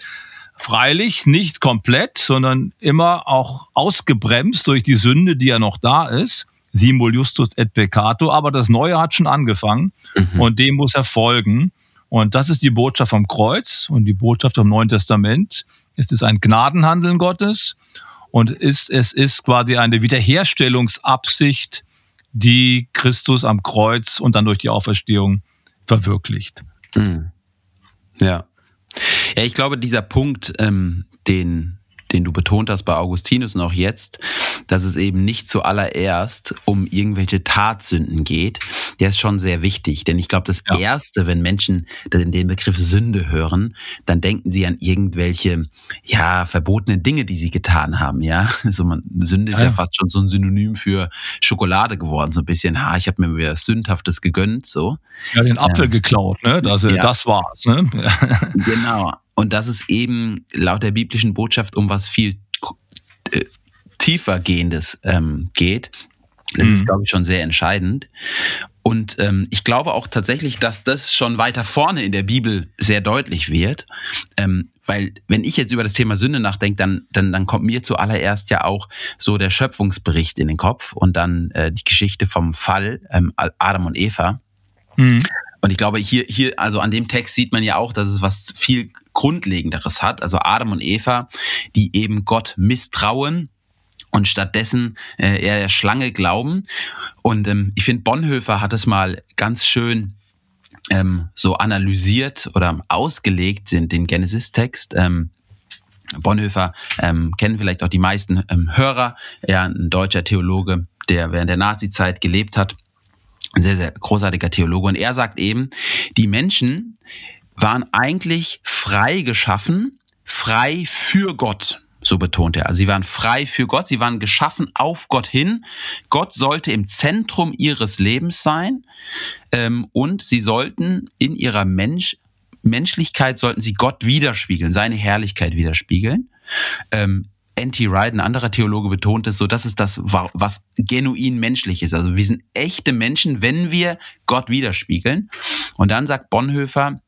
Freilich nicht komplett, sondern immer auch ausgebremst durch die Sünde, die ja noch da ist. Simul justus et peccato. Aber das Neue hat schon angefangen mhm. und dem muss er folgen. Und das ist die Botschaft vom Kreuz und die Botschaft vom Neuen Testament. Es ist ein Gnadenhandeln Gottes und ist, es ist quasi eine Wiederherstellungsabsicht, die Christus am Kreuz und dann durch die Auferstehung verwirklicht. Mhm. Ja. Ja, ich glaube, dieser Punkt, ähm, den den du betont hast bei Augustinus und auch jetzt, dass es eben nicht zuallererst um irgendwelche Tatsünden geht, der ist schon sehr wichtig. Denn ich glaube, das ja. Erste, wenn Menschen den Begriff Sünde hören, dann denken sie an irgendwelche, ja, verbotenen Dinge, die sie getan haben, ja. So man, Sünde ist ja. ja fast schon so ein Synonym für Schokolade geworden, so ein bisschen, ha, ich habe mir wieder Sündhaftes gegönnt, so. Ja, den Apfel ähm, geklaut, ne? Das, ja. das war's, ne? genau. Und das ist eben laut der biblischen Botschaft um was viel äh, tiefer gehendes ähm, geht. Das mhm. ist, glaube ich, schon sehr entscheidend. Und ähm, ich glaube auch tatsächlich, dass das schon weiter vorne in der Bibel sehr deutlich wird. Ähm, weil wenn ich jetzt über das Thema Sünde nachdenke, dann, dann, dann kommt mir zuallererst ja auch so der Schöpfungsbericht in den Kopf und dann äh, die Geschichte vom Fall ähm, Adam und Eva. Mhm. Und ich glaube, hier, hier, also an dem Text sieht man ja auch, dass es was viel Grundlegenderes hat. Also Adam und Eva, die eben Gott misstrauen und stattdessen äh, eher der Schlange glauben. Und ähm, ich finde, Bonhoeffer hat es mal ganz schön ähm, so analysiert oder ausgelegt, den, den Genesis-Text. Ähm, Bonhoeffer ähm, kennen vielleicht auch die meisten ähm, Hörer. Er ein deutscher Theologe, der während der Nazizeit gelebt hat ein sehr, sehr großartiger Theologe. Und er sagt eben, die Menschen waren eigentlich frei geschaffen, frei für Gott. So betont er. Also sie waren frei für Gott, sie waren geschaffen auf Gott hin. Gott sollte im Zentrum ihres Lebens sein ähm, und sie sollten in ihrer Mensch, Menschlichkeit sollten sie Gott widerspiegeln, seine Herrlichkeit widerspiegeln. Ähm, N.T. Wright, ein anderer Theologe, betont es so, das ist das, was genuin menschlich ist. Also wir sind echte Menschen, wenn wir Gott widerspiegeln. Und dann sagt Bonhoeffer,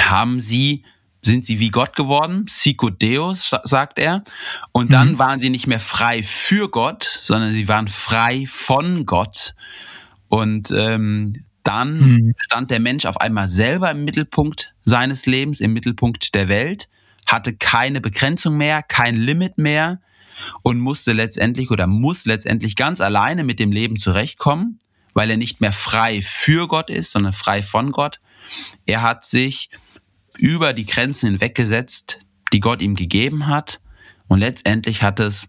haben sie sind sie wie Gott geworden, Sico Deus, sagt er. Und dann mhm. waren sie nicht mehr frei für Gott, sondern sie waren frei von Gott. Und ähm, dann mhm. stand der Mensch auf einmal selber im Mittelpunkt seines Lebens, im Mittelpunkt der Welt hatte keine Begrenzung mehr, kein Limit mehr und musste letztendlich oder muss letztendlich ganz alleine mit dem Leben zurechtkommen, weil er nicht mehr frei für Gott ist, sondern frei von Gott. Er hat sich über die Grenzen hinweggesetzt, die Gott ihm gegeben hat und letztendlich hat es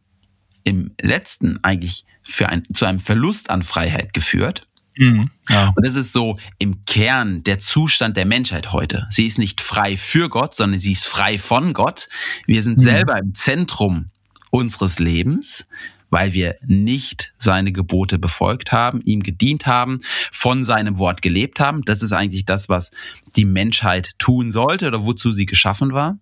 im letzten eigentlich für ein, zu einem Verlust an Freiheit geführt. Mhm, ja. Und das ist so im Kern der Zustand der Menschheit heute. Sie ist nicht frei für Gott, sondern sie ist frei von Gott. Wir sind mhm. selber im Zentrum unseres Lebens, weil wir nicht seine Gebote befolgt haben, ihm gedient haben, von seinem Wort gelebt haben. Das ist eigentlich das, was die Menschheit tun sollte oder wozu sie geschaffen war.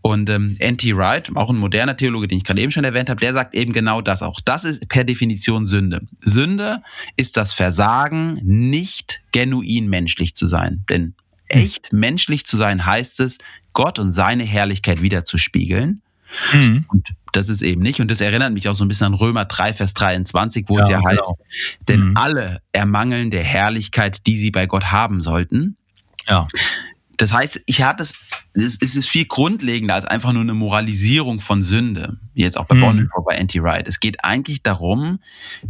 Und ähm, N.T. Wright, auch ein moderner Theologe, den ich gerade eben schon erwähnt habe, der sagt eben genau das auch. Das ist per Definition Sünde. Sünde ist das Versagen, nicht genuin menschlich zu sein. Denn echt menschlich zu sein heißt es, Gott und seine Herrlichkeit wieder zu spiegeln. Mhm. Und das ist eben nicht. Und das erinnert mich auch so ein bisschen an Römer 3, Vers 23, wo ja, es ja genau. heißt, denn mhm. alle ermangeln der Herrlichkeit, die sie bei Gott haben sollten. Ja. Das heißt, ich hatte es, es ist viel grundlegender als einfach nur eine Moralisierung von Sünde. Jetzt auch bei mhm. Bonhoeffer, bei Anti-Right. Es geht eigentlich darum,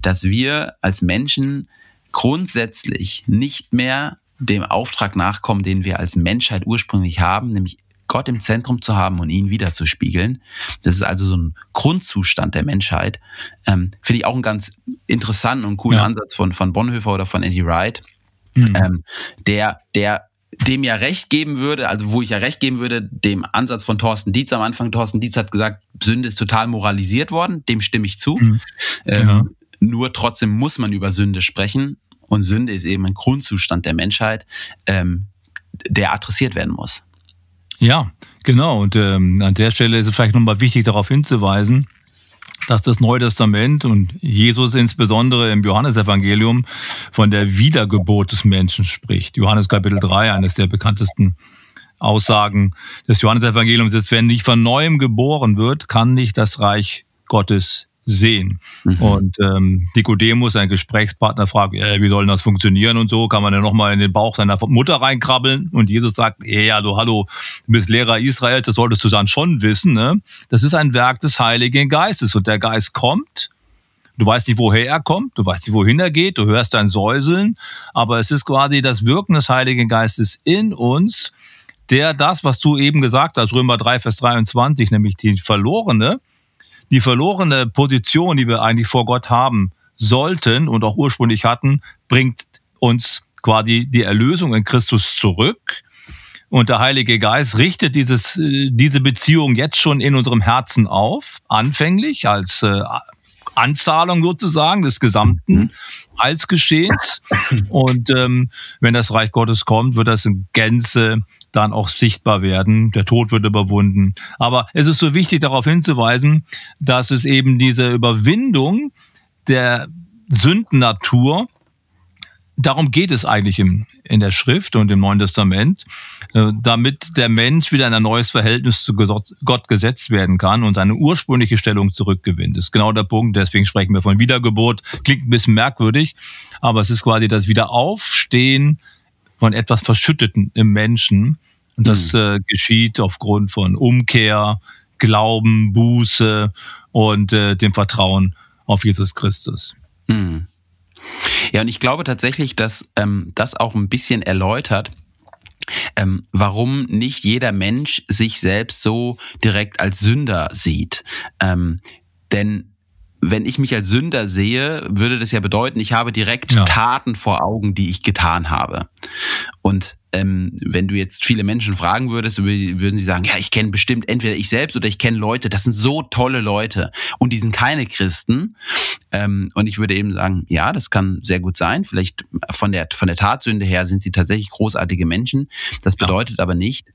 dass wir als Menschen grundsätzlich nicht mehr dem Auftrag nachkommen, den wir als Menschheit ursprünglich haben, nämlich Gott im Zentrum zu haben und ihn wiederzuspiegeln. Das ist also so ein Grundzustand der Menschheit. Ähm, Finde ich auch einen ganz interessanten und coolen ja. Ansatz von, von Bonhoeffer oder von Andy Wright, mhm. ähm, der, der dem ja recht geben würde, also wo ich ja recht geben würde, dem Ansatz von Thorsten Dietz am Anfang. Thorsten Dietz hat gesagt, Sünde ist total moralisiert worden, dem stimme ich zu. Mhm. Ähm, ja. Nur trotzdem muss man über Sünde sprechen und Sünde ist eben ein Grundzustand der Menschheit, ähm, der adressiert werden muss. Ja, genau. Und ähm, an der Stelle ist es vielleicht nochmal wichtig, darauf hinzuweisen, dass das Neue Testament und Jesus insbesondere im Johannesevangelium von der Wiedergeburt des Menschen spricht. Johannes Kapitel 3, eines der bekanntesten Aussagen des Johannesevangeliums ist, wenn nicht von neuem geboren wird, kann nicht das Reich Gottes sehen. Mhm. Und ähm, Nikodemus, ein Gesprächspartner, fragt, äh, wie soll denn das funktionieren und so? Kann man ja nochmal in den Bauch seiner Mutter reinkrabbeln? Und Jesus sagt, ja, du hallo, du bist Lehrer Israels, das solltest du dann schon wissen. Ne? Das ist ein Werk des Heiligen Geistes und der Geist kommt. Du weißt nicht, woher er kommt, du weißt nicht, wohin er geht, du hörst ein Säuseln, aber es ist quasi das Wirken des Heiligen Geistes in uns, der das, was du eben gesagt hast, Römer 3, Vers 23, nämlich die Verlorene, die verlorene Position, die wir eigentlich vor Gott haben sollten und auch ursprünglich hatten, bringt uns quasi die Erlösung in Christus zurück. Und der Heilige Geist richtet dieses, äh, diese Beziehung jetzt schon in unserem Herzen auf, anfänglich als äh, Anzahlung sozusagen des gesamten mhm. Heilsgeschehens. Und ähm, wenn das Reich Gottes kommt, wird das in Gänze dann auch sichtbar werden. Der Tod wird überwunden. Aber es ist so wichtig darauf hinzuweisen, dass es eben diese Überwindung der Sündennatur darum geht es eigentlich im, in der Schrift und im Neuen Testament, äh, damit der Mensch wieder in ein neues Verhältnis zu Gott gesetzt werden kann und seine ursprüngliche Stellung zurückgewinnt. Das ist genau der Punkt. Deswegen sprechen wir von Wiedergeburt. Klingt ein bisschen merkwürdig, aber es ist quasi das Wiederaufstehen von etwas Verschütteten im Menschen. Und das mhm. äh, geschieht aufgrund von Umkehr, Glauben, Buße und äh, dem Vertrauen auf Jesus Christus. Mhm. Ja, und ich glaube tatsächlich, dass ähm, das auch ein bisschen erläutert, ähm, warum nicht jeder Mensch sich selbst so direkt als Sünder sieht. Ähm, denn wenn ich mich als Sünder sehe, würde das ja bedeuten, ich habe direkt ja. Taten vor Augen, die ich getan habe. Und ähm, wenn du jetzt viele Menschen fragen würdest, würden sie sagen, ja, ich kenne bestimmt entweder ich selbst oder ich kenne Leute, das sind so tolle Leute und die sind keine Christen. Ähm, und ich würde eben sagen, ja, das kann sehr gut sein. Vielleicht von der, von der Tatsünde her sind sie tatsächlich großartige Menschen. Das bedeutet ja. aber nicht,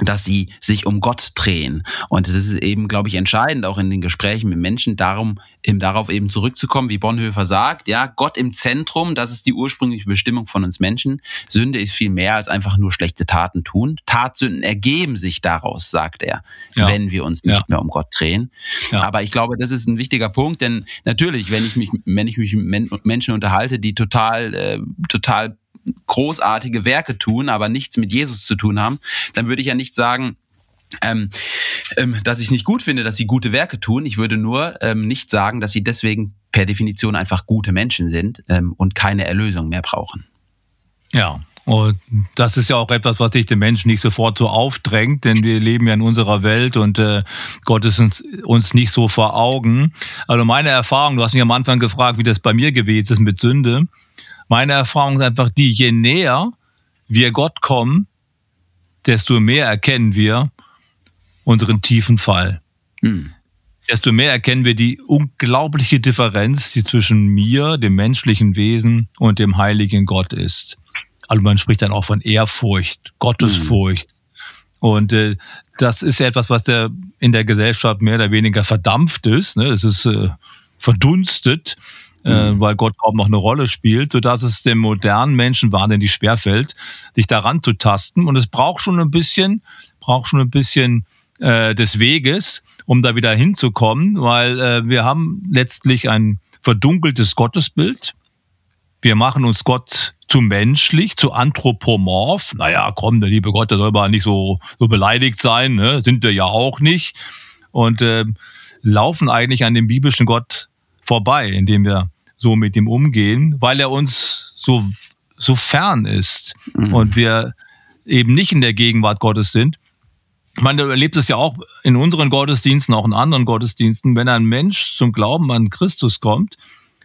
dass sie sich um Gott drehen. Und das ist eben, glaube ich, entscheidend auch in den Gesprächen mit Menschen, darum, eben darauf eben zurückzukommen, wie Bonhoeffer sagt, ja, Gott im Zentrum, das ist die ursprüngliche Bestimmung von uns Menschen. Sünde ist viel mehr als einfach nur schlechte Taten tun. Tatsünden ergeben sich daraus, sagt er, ja. wenn wir uns nicht ja. mehr um Gott drehen. Ja. Aber ich glaube, das ist ein wichtiger Punkt, denn natürlich, wenn ich mich, wenn ich mich mit Menschen unterhalte, die total, äh, total großartige Werke tun, aber nichts mit Jesus zu tun haben, dann würde ich ja nicht sagen, ähm, ähm, dass ich es nicht gut finde, dass sie gute Werke tun. Ich würde nur ähm, nicht sagen, dass sie deswegen per Definition einfach gute Menschen sind ähm, und keine Erlösung mehr brauchen. Ja, und das ist ja auch etwas, was sich den Menschen nicht sofort so aufdrängt, denn wir leben ja in unserer Welt und äh, Gott ist uns, uns nicht so vor Augen. Also meine Erfahrung, du hast mich am Anfang gefragt, wie das bei mir gewesen ist mit Sünde. Meine Erfahrung ist einfach die, je näher wir Gott kommen, desto mehr erkennen wir unseren tiefen Fall. Hm. Desto mehr erkennen wir die unglaubliche Differenz, die zwischen mir, dem menschlichen Wesen und dem heiligen Gott ist. Also man spricht dann auch von Ehrfurcht, Gottesfurcht. Hm. Und äh, das ist ja etwas, was der in der Gesellschaft mehr oder weniger verdampft ist. Ne? Es ist äh, verdunstet äh, mhm. weil Gott kaum noch eine Rolle spielt, sodass es dem modernen Menschen wahnsinnig schwerfällt, sich daran zu tasten. Und es braucht schon ein bisschen, braucht schon ein bisschen äh, des Weges, um da wieder hinzukommen, weil äh, wir haben letztlich ein verdunkeltes Gottesbild. Wir machen uns Gott zu menschlich, zu anthropomorph. Naja, komm, der liebe Gott, der soll aber nicht so, so beleidigt sein, ne? sind wir ja auch nicht. Und äh, laufen eigentlich an dem biblischen Gott vorbei, indem wir so mit ihm umgehen, weil er uns so, so fern ist mhm. und wir eben nicht in der Gegenwart Gottes sind. Man erlebt es ja auch in unseren Gottesdiensten, auch in anderen Gottesdiensten, wenn ein Mensch zum Glauben an Christus kommt,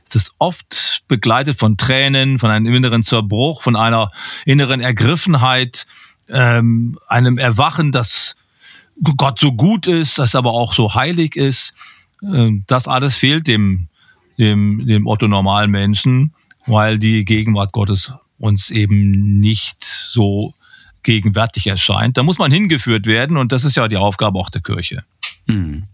ist es oft begleitet von Tränen, von einem inneren Zerbruch, von einer inneren Ergriffenheit, ähm, einem Erwachen, dass Gott so gut ist, dass aber auch so heilig ist. Ähm, das alles fehlt dem dem, dem Otto normalen Menschen, weil die Gegenwart Gottes uns eben nicht so gegenwärtig erscheint. Da muss man hingeführt werden und das ist ja die Aufgabe auch der Kirche. Mhm.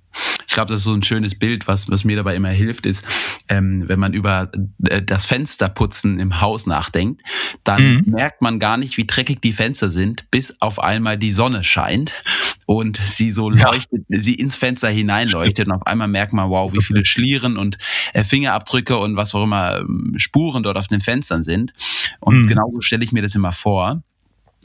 Ich glaube, das ist so ein schönes Bild, was, was mir dabei immer hilft, ist, ähm, wenn man über äh, das Fensterputzen im Haus nachdenkt, dann mhm. merkt man gar nicht, wie dreckig die Fenster sind, bis auf einmal die Sonne scheint und sie so leuchtet, ja. sie ins Fenster hineinleuchtet und auf einmal merkt man, wow, wie viele Schlieren und äh, Fingerabdrücke und was auch immer ähm, Spuren dort auf den Fenstern sind. Und mhm. genauso stelle ich mir das immer vor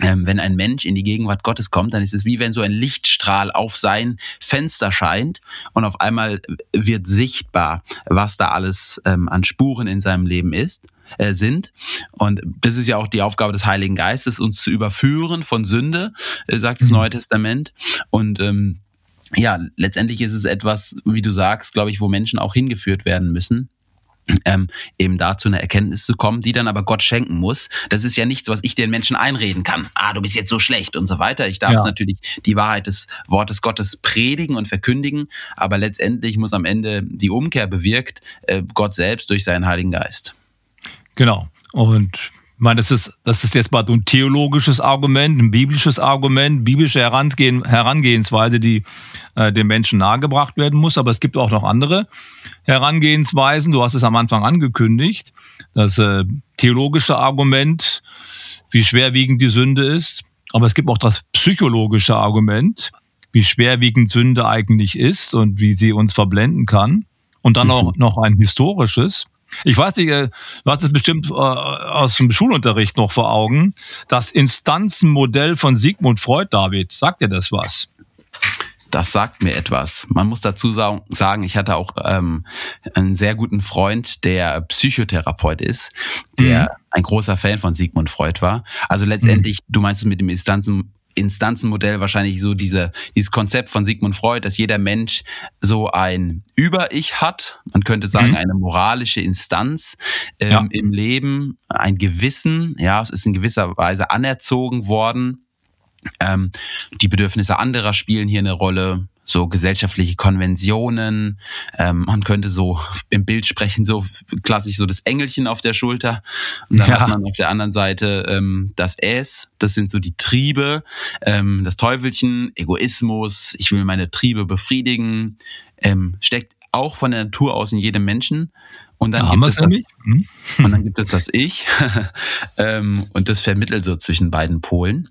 ähm, wenn ein Mensch in die Gegenwart Gottes kommt, dann ist es wie wenn so ein Lichtstrahl auf sein Fenster scheint und auf einmal wird sichtbar, was da alles ähm, an Spuren in seinem Leben ist äh, sind. Und das ist ja auch die Aufgabe des Heiligen Geistes, uns zu überführen von Sünde, äh, sagt das mhm. Neue Testament. Und ähm, ja, letztendlich ist es etwas, wie du sagst, glaube ich, wo Menschen auch hingeführt werden müssen ähm, eben dazu eine Erkenntnis zu kommen, die dann aber Gott schenken muss. Das ist ja nichts, was ich den Menschen einreden kann. Ah, du bist jetzt so schlecht und so weiter. Ich darf ja. natürlich die Wahrheit des Wortes Gottes predigen und verkündigen, aber letztendlich muss am Ende die Umkehr bewirkt äh, Gott selbst durch seinen Heiligen Geist. Genau. Und ich meine, das ist, das ist jetzt mal so ein theologisches Argument, ein biblisches Argument, biblische Herangehen, Herangehensweise, die äh, dem Menschen nahegebracht werden muss. Aber es gibt auch noch andere Herangehensweisen. Du hast es am Anfang angekündigt. Das äh, theologische Argument, wie schwerwiegend die Sünde ist. Aber es gibt auch das psychologische Argument, wie schwerwiegend Sünde eigentlich ist und wie sie uns verblenden kann. Und dann auch noch ein historisches, ich weiß nicht, äh, du hast es bestimmt äh, aus dem Schulunterricht noch vor Augen. Das Instanzenmodell von Sigmund Freud, David, sagt dir das was? Das sagt mir etwas. Man muss dazu sagen, ich hatte auch ähm, einen sehr guten Freund, der Psychotherapeut ist, der mhm. ein großer Fan von Sigmund Freud war. Also letztendlich, mhm. du meinst es mit dem Instanzen Instanzenmodell wahrscheinlich so diese, dieses Konzept von Sigmund Freud, dass jeder Mensch so ein Über-Ich hat. Man könnte sagen, mhm. eine moralische Instanz ähm, ja. im Leben, ein Gewissen. Ja, es ist in gewisser Weise anerzogen worden. Ähm, die Bedürfnisse anderer spielen hier eine Rolle so gesellschaftliche Konventionen. Ähm, man könnte so im Bild sprechen, so klassisch so das Engelchen auf der Schulter. Und dann ja. hat man auf der anderen Seite ähm, das Es, das sind so die Triebe, ähm, das Teufelchen, Egoismus, ich will meine Triebe befriedigen, ähm, steckt auch von der Natur aus in jedem Menschen. Und dann, da gibt, es das, hm? und dann gibt es das Ich. ähm, und das vermittelt so zwischen beiden Polen.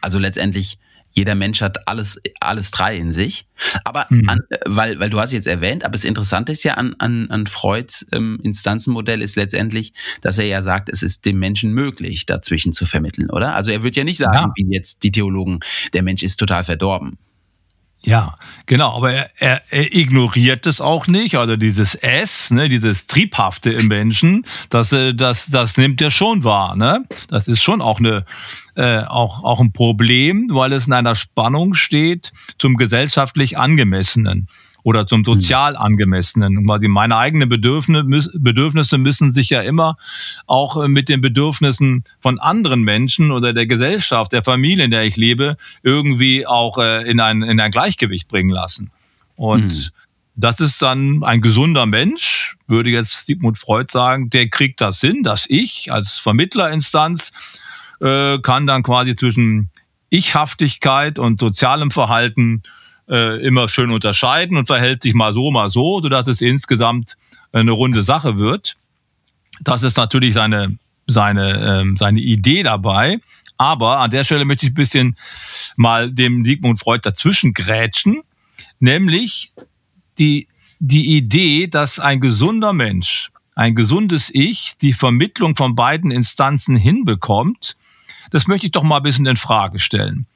Also letztendlich jeder Mensch hat alles, alles drei in sich. Aber mhm. an, weil, weil du hast jetzt erwähnt, aber das Interessante ist ja an, an, an Freuds ähm, Instanzenmodell ist letztendlich, dass er ja sagt, es ist dem Menschen möglich, dazwischen zu vermitteln, oder? Also er wird ja nicht sagen, ja. wie jetzt die Theologen, der Mensch ist total verdorben. Ja, genau, aber er, er, er ignoriert es auch nicht, also dieses S, ne, dieses Triebhafte im Menschen, das, äh, das, das nimmt er schon wahr, ne? Das ist schon auch eine, äh, auch, auch ein Problem, weil es in einer Spannung steht zum gesellschaftlich Angemessenen oder zum hm. sozial angemessenen. Quasi meine eigenen Bedürfnisse müssen sich ja immer auch äh, mit den Bedürfnissen von anderen Menschen oder der Gesellschaft, der Familie, in der ich lebe, irgendwie auch äh, in ein, in ein Gleichgewicht bringen lassen. Und mhm. das ist dann ein gesunder Mensch, würde jetzt Sigmund Freud sagen, der kriegt das hin, dass ich als Vermittlerinstanz äh, kann dann quasi zwischen Ichhaftigkeit und sozialem Verhalten äh, immer schön unterscheiden und verhält sich mal so, mal so, sodass es insgesamt eine runde Sache wird. Das ist natürlich seine, seine, ähm, seine Idee dabei. Aber an der Stelle möchte ich ein bisschen mal dem Sigmund Freud dazwischen grätschen, nämlich die, die Idee, dass ein gesunder Mensch, ein gesundes Ich, die Vermittlung von beiden Instanzen hinbekommt, das möchte ich doch mal ein bisschen in Frage stellen.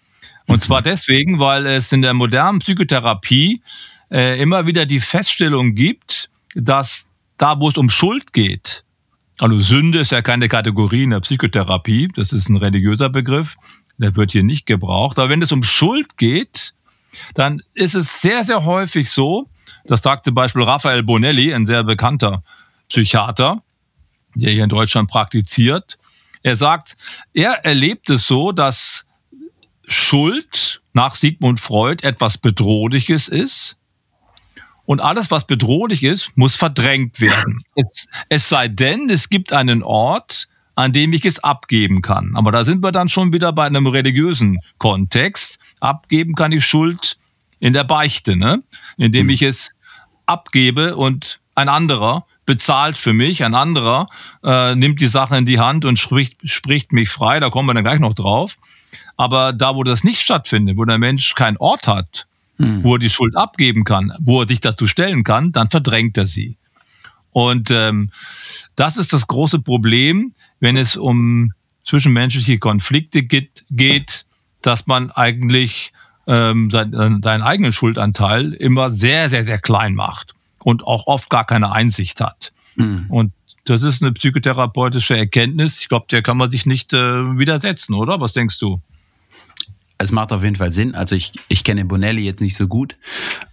Und mhm. zwar deswegen, weil es in der modernen Psychotherapie äh, immer wieder die Feststellung gibt, dass da, wo es um Schuld geht, also Sünde ist ja keine Kategorie in der Psychotherapie, das ist ein religiöser Begriff, der wird hier nicht gebraucht. Aber wenn es um Schuld geht, dann ist es sehr, sehr häufig so, das sagte zum Beispiel Raphael Bonelli, ein sehr bekannter Psychiater, der hier in Deutschland praktiziert. Er sagt, er erlebt es so, dass Schuld nach Sigmund Freud etwas Bedrohliches ist. Und alles, was bedrohlich ist, muss verdrängt werden. Es, es sei denn, es gibt einen Ort, an dem ich es abgeben kann. Aber da sind wir dann schon wieder bei einem religiösen Kontext. Abgeben kann ich Schuld in der Beichte, ne? indem mhm. ich es abgebe und ein anderer bezahlt für mich, ein anderer äh, nimmt die Sache in die Hand und spricht, spricht mich frei, da kommen wir dann gleich noch drauf. Aber da, wo das nicht stattfindet, wo der Mensch keinen Ort hat, hm. wo er die Schuld abgeben kann, wo er sich dazu stellen kann, dann verdrängt er sie. Und ähm, das ist das große Problem, wenn es um zwischenmenschliche Konflikte geht, geht dass man eigentlich ähm, seinen, seinen eigenen Schuldanteil immer sehr, sehr, sehr klein macht und auch oft gar keine Einsicht hat. Mhm. Und das ist eine psychotherapeutische Erkenntnis. Ich glaube, der kann man sich nicht äh, widersetzen, oder? Was denkst du? Es macht auf jeden Fall Sinn. Also ich, ich kenne Bonelli jetzt nicht so gut,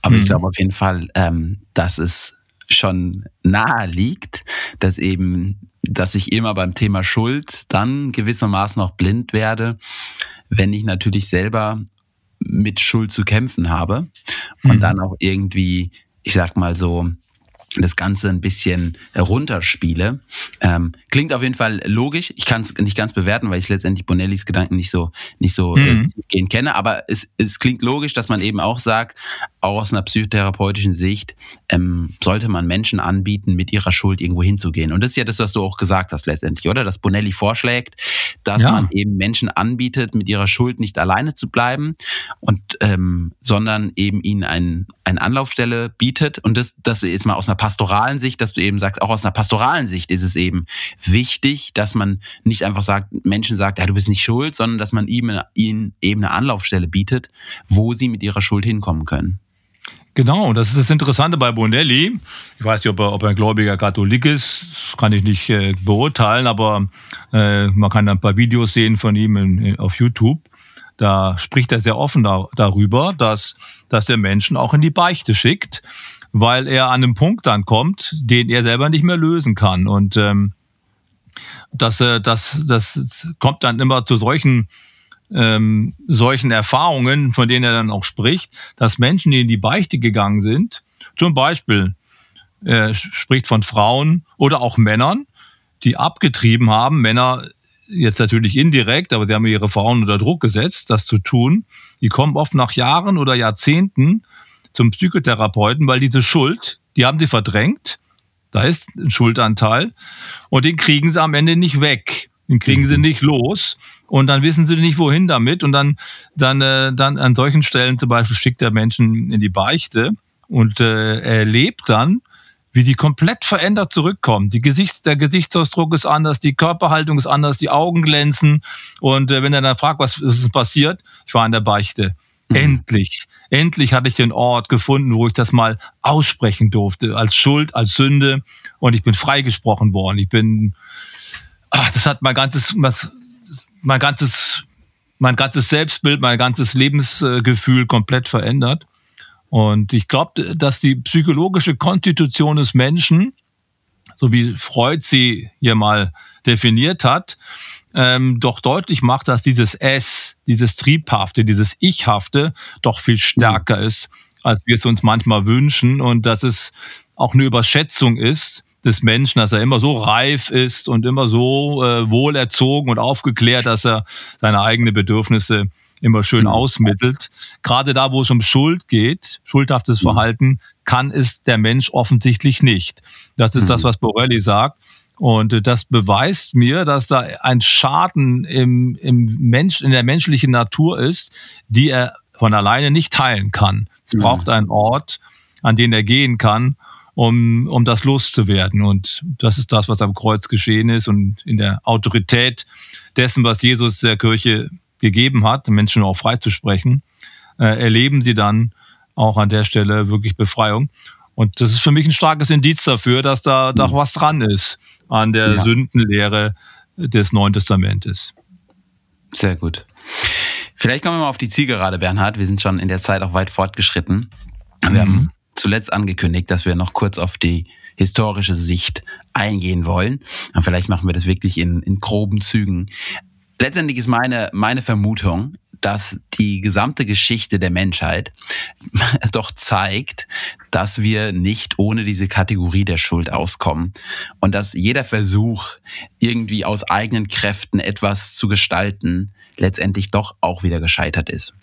aber mhm. ich glaube auf jeden Fall, ähm, dass es schon nahe liegt, dass eben, dass ich immer beim Thema Schuld dann gewissermaßen noch blind werde, wenn ich natürlich selber mit Schuld zu kämpfen habe und mhm. dann auch irgendwie ich sag mal so, das Ganze ein bisschen runterspiele. Ähm, klingt auf jeden Fall logisch. Ich kann es nicht ganz bewerten, weil ich letztendlich Bonellis Gedanken nicht so nicht so äh, mhm. äh, gehen kenne. Aber es, es klingt logisch, dass man eben auch sagt, auch aus einer psychotherapeutischen Sicht ähm, sollte man Menschen anbieten, mit ihrer Schuld irgendwo hinzugehen. Und das ist ja das, was du auch gesagt hast letztendlich, oder? Dass Bonelli vorschlägt, dass ja. man eben Menschen anbietet, mit ihrer Schuld nicht alleine zu bleiben und ähm, sondern eben ihnen ein, eine Anlaufstelle bietet. Und das, das ist mal aus einer pastoralen Sicht, dass du eben sagst, auch aus einer pastoralen Sicht ist es eben wichtig, dass man nicht einfach sagt, Menschen sagt, ja, du bist nicht schuld, sondern dass man ihnen, ihnen eben eine Anlaufstelle bietet, wo sie mit ihrer Schuld hinkommen können. Genau, das ist das Interessante bei Bonelli. Ich weiß nicht, ob er, ob er ein gläubiger Katholik ist, kann ich nicht äh, beurteilen, aber äh, man kann ein paar Videos sehen von ihm in, auf YouTube. Da spricht er sehr offen da, darüber, dass, dass er Menschen auch in die Beichte schickt weil er an einem Punkt dann kommt, den er selber nicht mehr lösen kann. Und ähm, das, äh, das, das kommt dann immer zu solchen ähm, solchen Erfahrungen, von denen er dann auch spricht, dass Menschen, die in die Beichte gegangen sind, zum Beispiel er spricht von Frauen oder auch Männern, die abgetrieben haben, Männer jetzt natürlich indirekt, aber sie haben ihre Frauen unter Druck gesetzt, das zu tun. Die kommen oft nach Jahren oder Jahrzehnten zum Psychotherapeuten, weil diese Schuld, die haben sie verdrängt. Da ist ein Schuldanteil. Und den kriegen sie am Ende nicht weg. Den kriegen sie nicht los. Und dann wissen sie nicht, wohin damit. Und dann, dann, äh, dann an solchen Stellen zum Beispiel schickt der Menschen in die Beichte und äh, erlebt dann, wie sie komplett verändert zurückkommen. Die Gesicht, der Gesichtsausdruck ist anders, die Körperhaltung ist anders, die Augen glänzen. Und äh, wenn er dann fragt, was ist passiert, ich war in der Beichte. Mhm. Endlich, endlich hatte ich den Ort gefunden, wo ich das mal aussprechen durfte, als Schuld, als Sünde. Und ich bin freigesprochen worden. Ich bin, ach, das hat mein ganzes, mein ganzes, mein ganzes Selbstbild, mein ganzes Lebensgefühl komplett verändert. Und ich glaube, dass die psychologische Konstitution des Menschen, so wie Freud sie hier mal definiert hat, ähm, doch deutlich macht, dass dieses S, dieses Triebhafte, dieses Ichhafte doch viel stärker mhm. ist, als wir es uns manchmal wünschen und dass es auch eine Überschätzung ist des Menschen, dass er immer so reif ist und immer so äh, wohlerzogen und aufgeklärt, dass er seine eigenen Bedürfnisse immer schön mhm. ausmittelt. Gerade da, wo es um Schuld geht, schuldhaftes mhm. Verhalten, kann es der Mensch offensichtlich nicht. Das ist das, was Borelli sagt. Und äh, das beweist mir, dass da ein Schaden im, im Mensch, in der menschlichen Natur ist, die er von alleine nicht heilen kann. Es mhm. braucht einen Ort, an den er gehen kann, um, um das loszuwerden. Und das ist das, was am Kreuz geschehen ist und in der Autorität dessen, was Jesus der Kirche gegeben hat, Menschen auch freizusprechen, äh, erleben sie dann auch an der Stelle wirklich Befreiung. Und das ist für mich ein starkes Indiz dafür, dass da doch mhm. was dran ist an der ja. Sündenlehre des Neuen Testamentes. Sehr gut. Vielleicht kommen wir mal auf die Zielgerade, Bernhard. Wir sind schon in der Zeit auch weit fortgeschritten. Wir mhm. haben zuletzt angekündigt, dass wir noch kurz auf die historische Sicht eingehen wollen. Und vielleicht machen wir das wirklich in, in groben Zügen. Letztendlich ist meine, meine Vermutung, dass die gesamte Geschichte der Menschheit doch zeigt, dass wir nicht ohne diese Kategorie der Schuld auskommen und dass jeder Versuch, irgendwie aus eigenen Kräften etwas zu gestalten, letztendlich doch auch wieder gescheitert ist.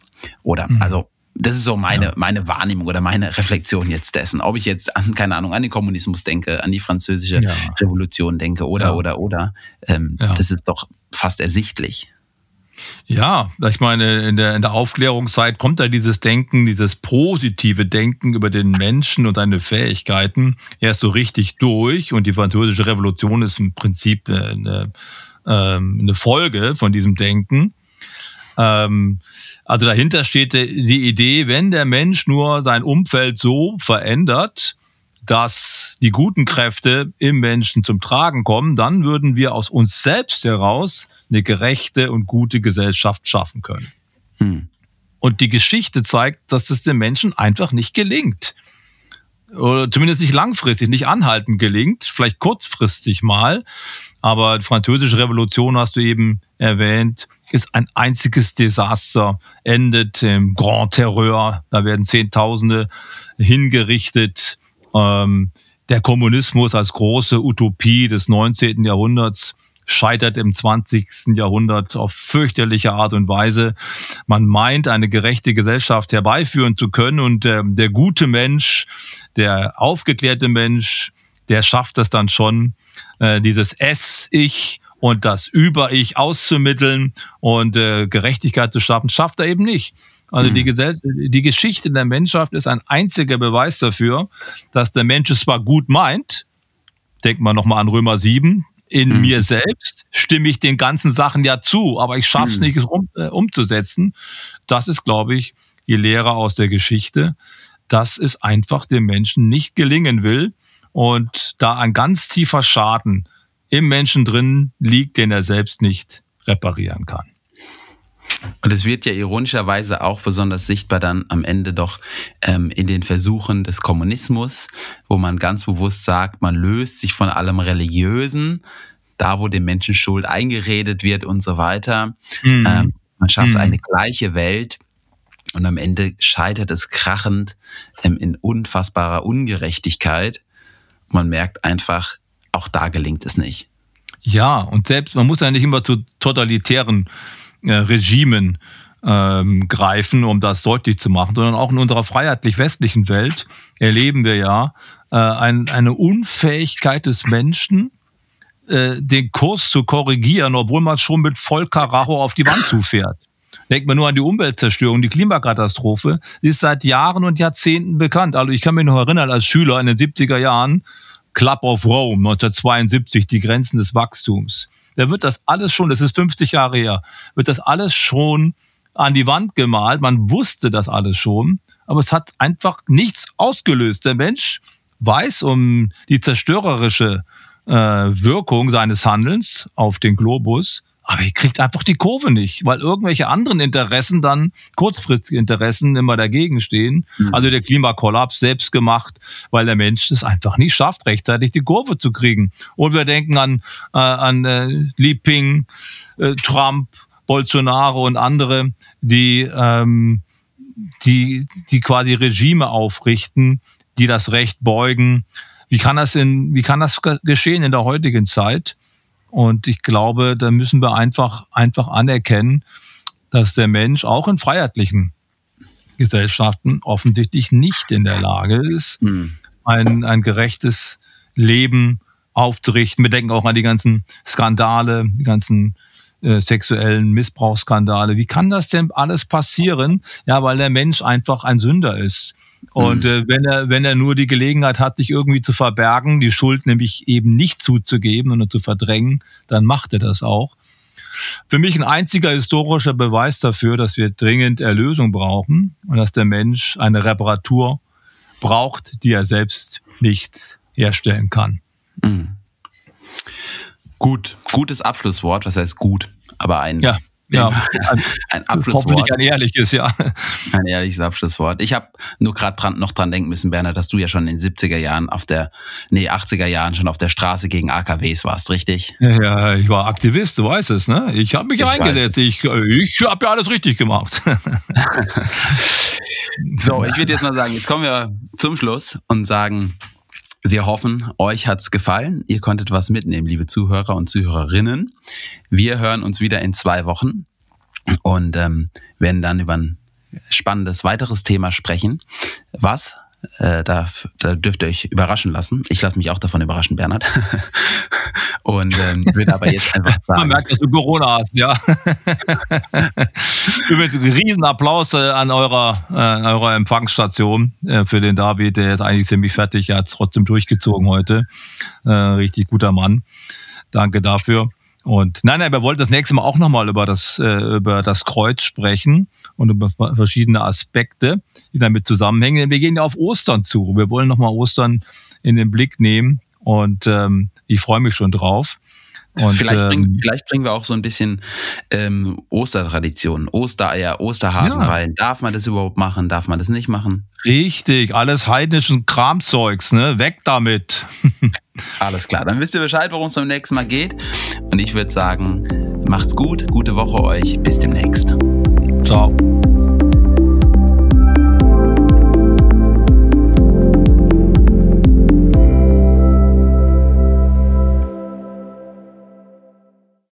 Oder, mhm. also das ist so meine, ja. meine Wahrnehmung oder meine Reflexion jetzt dessen. Ob ich jetzt an, keine Ahnung, an den Kommunismus denke, an die französische ja. Revolution denke oder, ja. oder, oder. Ähm, das ist doch fast ersichtlich. Ja, ich meine, in der, in der Aufklärungszeit kommt da dieses Denken, dieses positive Denken über den Menschen und seine Fähigkeiten erst so richtig durch. Und die französische Revolution ist im Prinzip eine, ähm, eine Folge von diesem Denken. Ähm, also dahinter steht die Idee, wenn der Mensch nur sein Umfeld so verändert, dass die guten Kräfte im Menschen zum Tragen kommen, dann würden wir aus uns selbst heraus eine gerechte und gute Gesellschaft schaffen können. Hm. Und die Geschichte zeigt, dass es den Menschen einfach nicht gelingt. Oder zumindest nicht langfristig, nicht anhaltend gelingt, vielleicht kurzfristig mal. Aber die französische Revolution hast du eben erwähnt, ist ein einziges Desaster, endet im Grand Terreur. Da werden Zehntausende hingerichtet. Ähm, der Kommunismus als große Utopie des 19. Jahrhunderts scheitert im 20. Jahrhundert auf fürchterliche Art und Weise. Man meint, eine gerechte Gesellschaft herbeiführen zu können und der, der gute Mensch, der aufgeklärte Mensch, der schafft es dann schon, äh, dieses Es-Ich und das Über-Ich auszumitteln und äh, Gerechtigkeit zu schaffen, schafft er eben nicht. Also die, mhm. die Geschichte der Menschheit ist ein einziger Beweis dafür, dass der Mensch es zwar gut meint, denkt man nochmal an Römer 7, in mhm. mir selbst stimme ich den ganzen Sachen ja zu, aber ich schaffe es mhm. nicht, es um, äh, umzusetzen. Das ist, glaube ich, die Lehre aus der Geschichte, dass es einfach dem Menschen nicht gelingen will und da ein ganz tiefer Schaden im Menschen drin liegt, den er selbst nicht reparieren kann. Und es wird ja ironischerweise auch besonders sichtbar dann am Ende doch ähm, in den Versuchen des Kommunismus, wo man ganz bewusst sagt, man löst sich von allem Religiösen, da wo dem Menschen Schuld eingeredet wird und so weiter. Mhm. Ähm, man schafft mhm. eine gleiche Welt und am Ende scheitert es krachend ähm, in unfassbarer Ungerechtigkeit. Man merkt einfach, auch da gelingt es nicht. Ja, und selbst, man muss ja nicht immer zu totalitären äh, Regimen ähm, greifen, um das deutlich zu machen, sondern auch in unserer freiheitlich-westlichen Welt erleben wir ja äh, ein, eine Unfähigkeit des Menschen, äh, den Kurs zu korrigieren, obwohl man schon mit Vollkaracho auf die Wand zufährt. Denkt man nur an die Umweltzerstörung, die Klimakatastrophe. Sie ist seit Jahren und Jahrzehnten bekannt. Also ich kann mich noch erinnern, als Schüler in den 70er Jahren, Club of Rome 1972, die Grenzen des Wachstums da wird das alles schon, das ist 50 Jahre her, wird das alles schon an die Wand gemalt. Man wusste das alles schon, aber es hat einfach nichts ausgelöst. Der Mensch weiß um die zerstörerische äh, Wirkung seines Handelns auf den Globus aber ihr kriegt einfach die Kurve nicht, weil irgendwelche anderen Interessen dann, kurzfristige Interessen, immer dagegen stehen. Mhm. Also der Klimakollaps selbst gemacht, weil der Mensch es einfach nicht schafft, rechtzeitig die Kurve zu kriegen. Und wir denken an, äh, an äh, Li Ping, äh, Trump, Bolsonaro und andere, die, ähm, die, die quasi Regime aufrichten, die das Recht beugen. Wie kann das in, wie kann das geschehen in der heutigen Zeit? Und ich glaube, da müssen wir einfach, einfach anerkennen, dass der Mensch auch in freiheitlichen Gesellschaften offensichtlich nicht in der Lage ist, mhm. ein, ein gerechtes Leben aufzurichten. Wir denken auch an die ganzen Skandale, die ganzen äh, sexuellen Missbrauchsskandale. Wie kann das denn alles passieren? Ja, weil der Mensch einfach ein Sünder ist. Und mhm. äh, wenn er wenn er nur die Gelegenheit hat, sich irgendwie zu verbergen, die Schuld nämlich eben nicht zuzugeben und zu verdrängen, dann macht er das auch. Für mich ein einziger historischer Beweis dafür, dass wir dringend Erlösung brauchen und dass der Mensch eine Reparatur braucht, die er selbst nicht herstellen kann. Mhm. Gut, gutes Abschlusswort. Was heißt gut? Aber ein, ja. Ja, ein, ein Abschlusswort. Hoffentlich ein ehrliches, ja. Ein ehrliches Abschlusswort. Ich habe nur gerade dran, noch dran denken müssen, Bernhard, dass du ja schon in den 70er Jahren auf der, nee, 80er Jahren schon auf der Straße gegen AKWs warst, richtig? Ja, ich war Aktivist, du weißt es, ne? Ich habe mich ich eingesetzt. Ich, ich habe ja alles richtig gemacht. so, ich würde jetzt mal sagen, jetzt kommen wir zum Schluss und sagen, wir hoffen, euch hat's gefallen. Ihr konntet was mitnehmen, liebe Zuhörer und Zuhörerinnen. Wir hören uns wieder in zwei Wochen und ähm, werden dann über ein spannendes weiteres Thema sprechen. Was? Äh, da, da dürft ihr euch überraschen lassen. Ich lasse mich auch davon überraschen, Bernhard. Und ähm, würde aber jetzt einfach sagen. Man merkt, dass du Corona hast, ja. Übrigens, einen Riesenapplaus äh, an eurer, äh, an eurer Empfangsstation äh, für den David, der ist eigentlich ziemlich fertig. Er hat es trotzdem durchgezogen heute. Äh, richtig guter Mann. Danke dafür. Und nein, nein, wir wollten das nächste Mal auch nochmal über das, äh, über das Kreuz sprechen und über verschiedene Aspekte, die damit zusammenhängen. Wir gehen ja auf Ostern zu. Wir wollen nochmal Ostern in den Blick nehmen und ähm, ich freue mich schon drauf. Und, vielleicht, bringen, ähm, vielleicht bringen wir auch so ein bisschen ähm, Ostertraditionen, Ostereier, Osterhasen ja. rein. Darf man das überhaupt machen? Darf man das nicht machen? Richtig, alles heidnischen Kramzeugs, ne? Weg damit. alles klar, dann wisst ihr Bescheid, worum es beim nächsten Mal geht. Und ich würde sagen, macht's gut, gute Woche euch, bis demnächst. Ciao.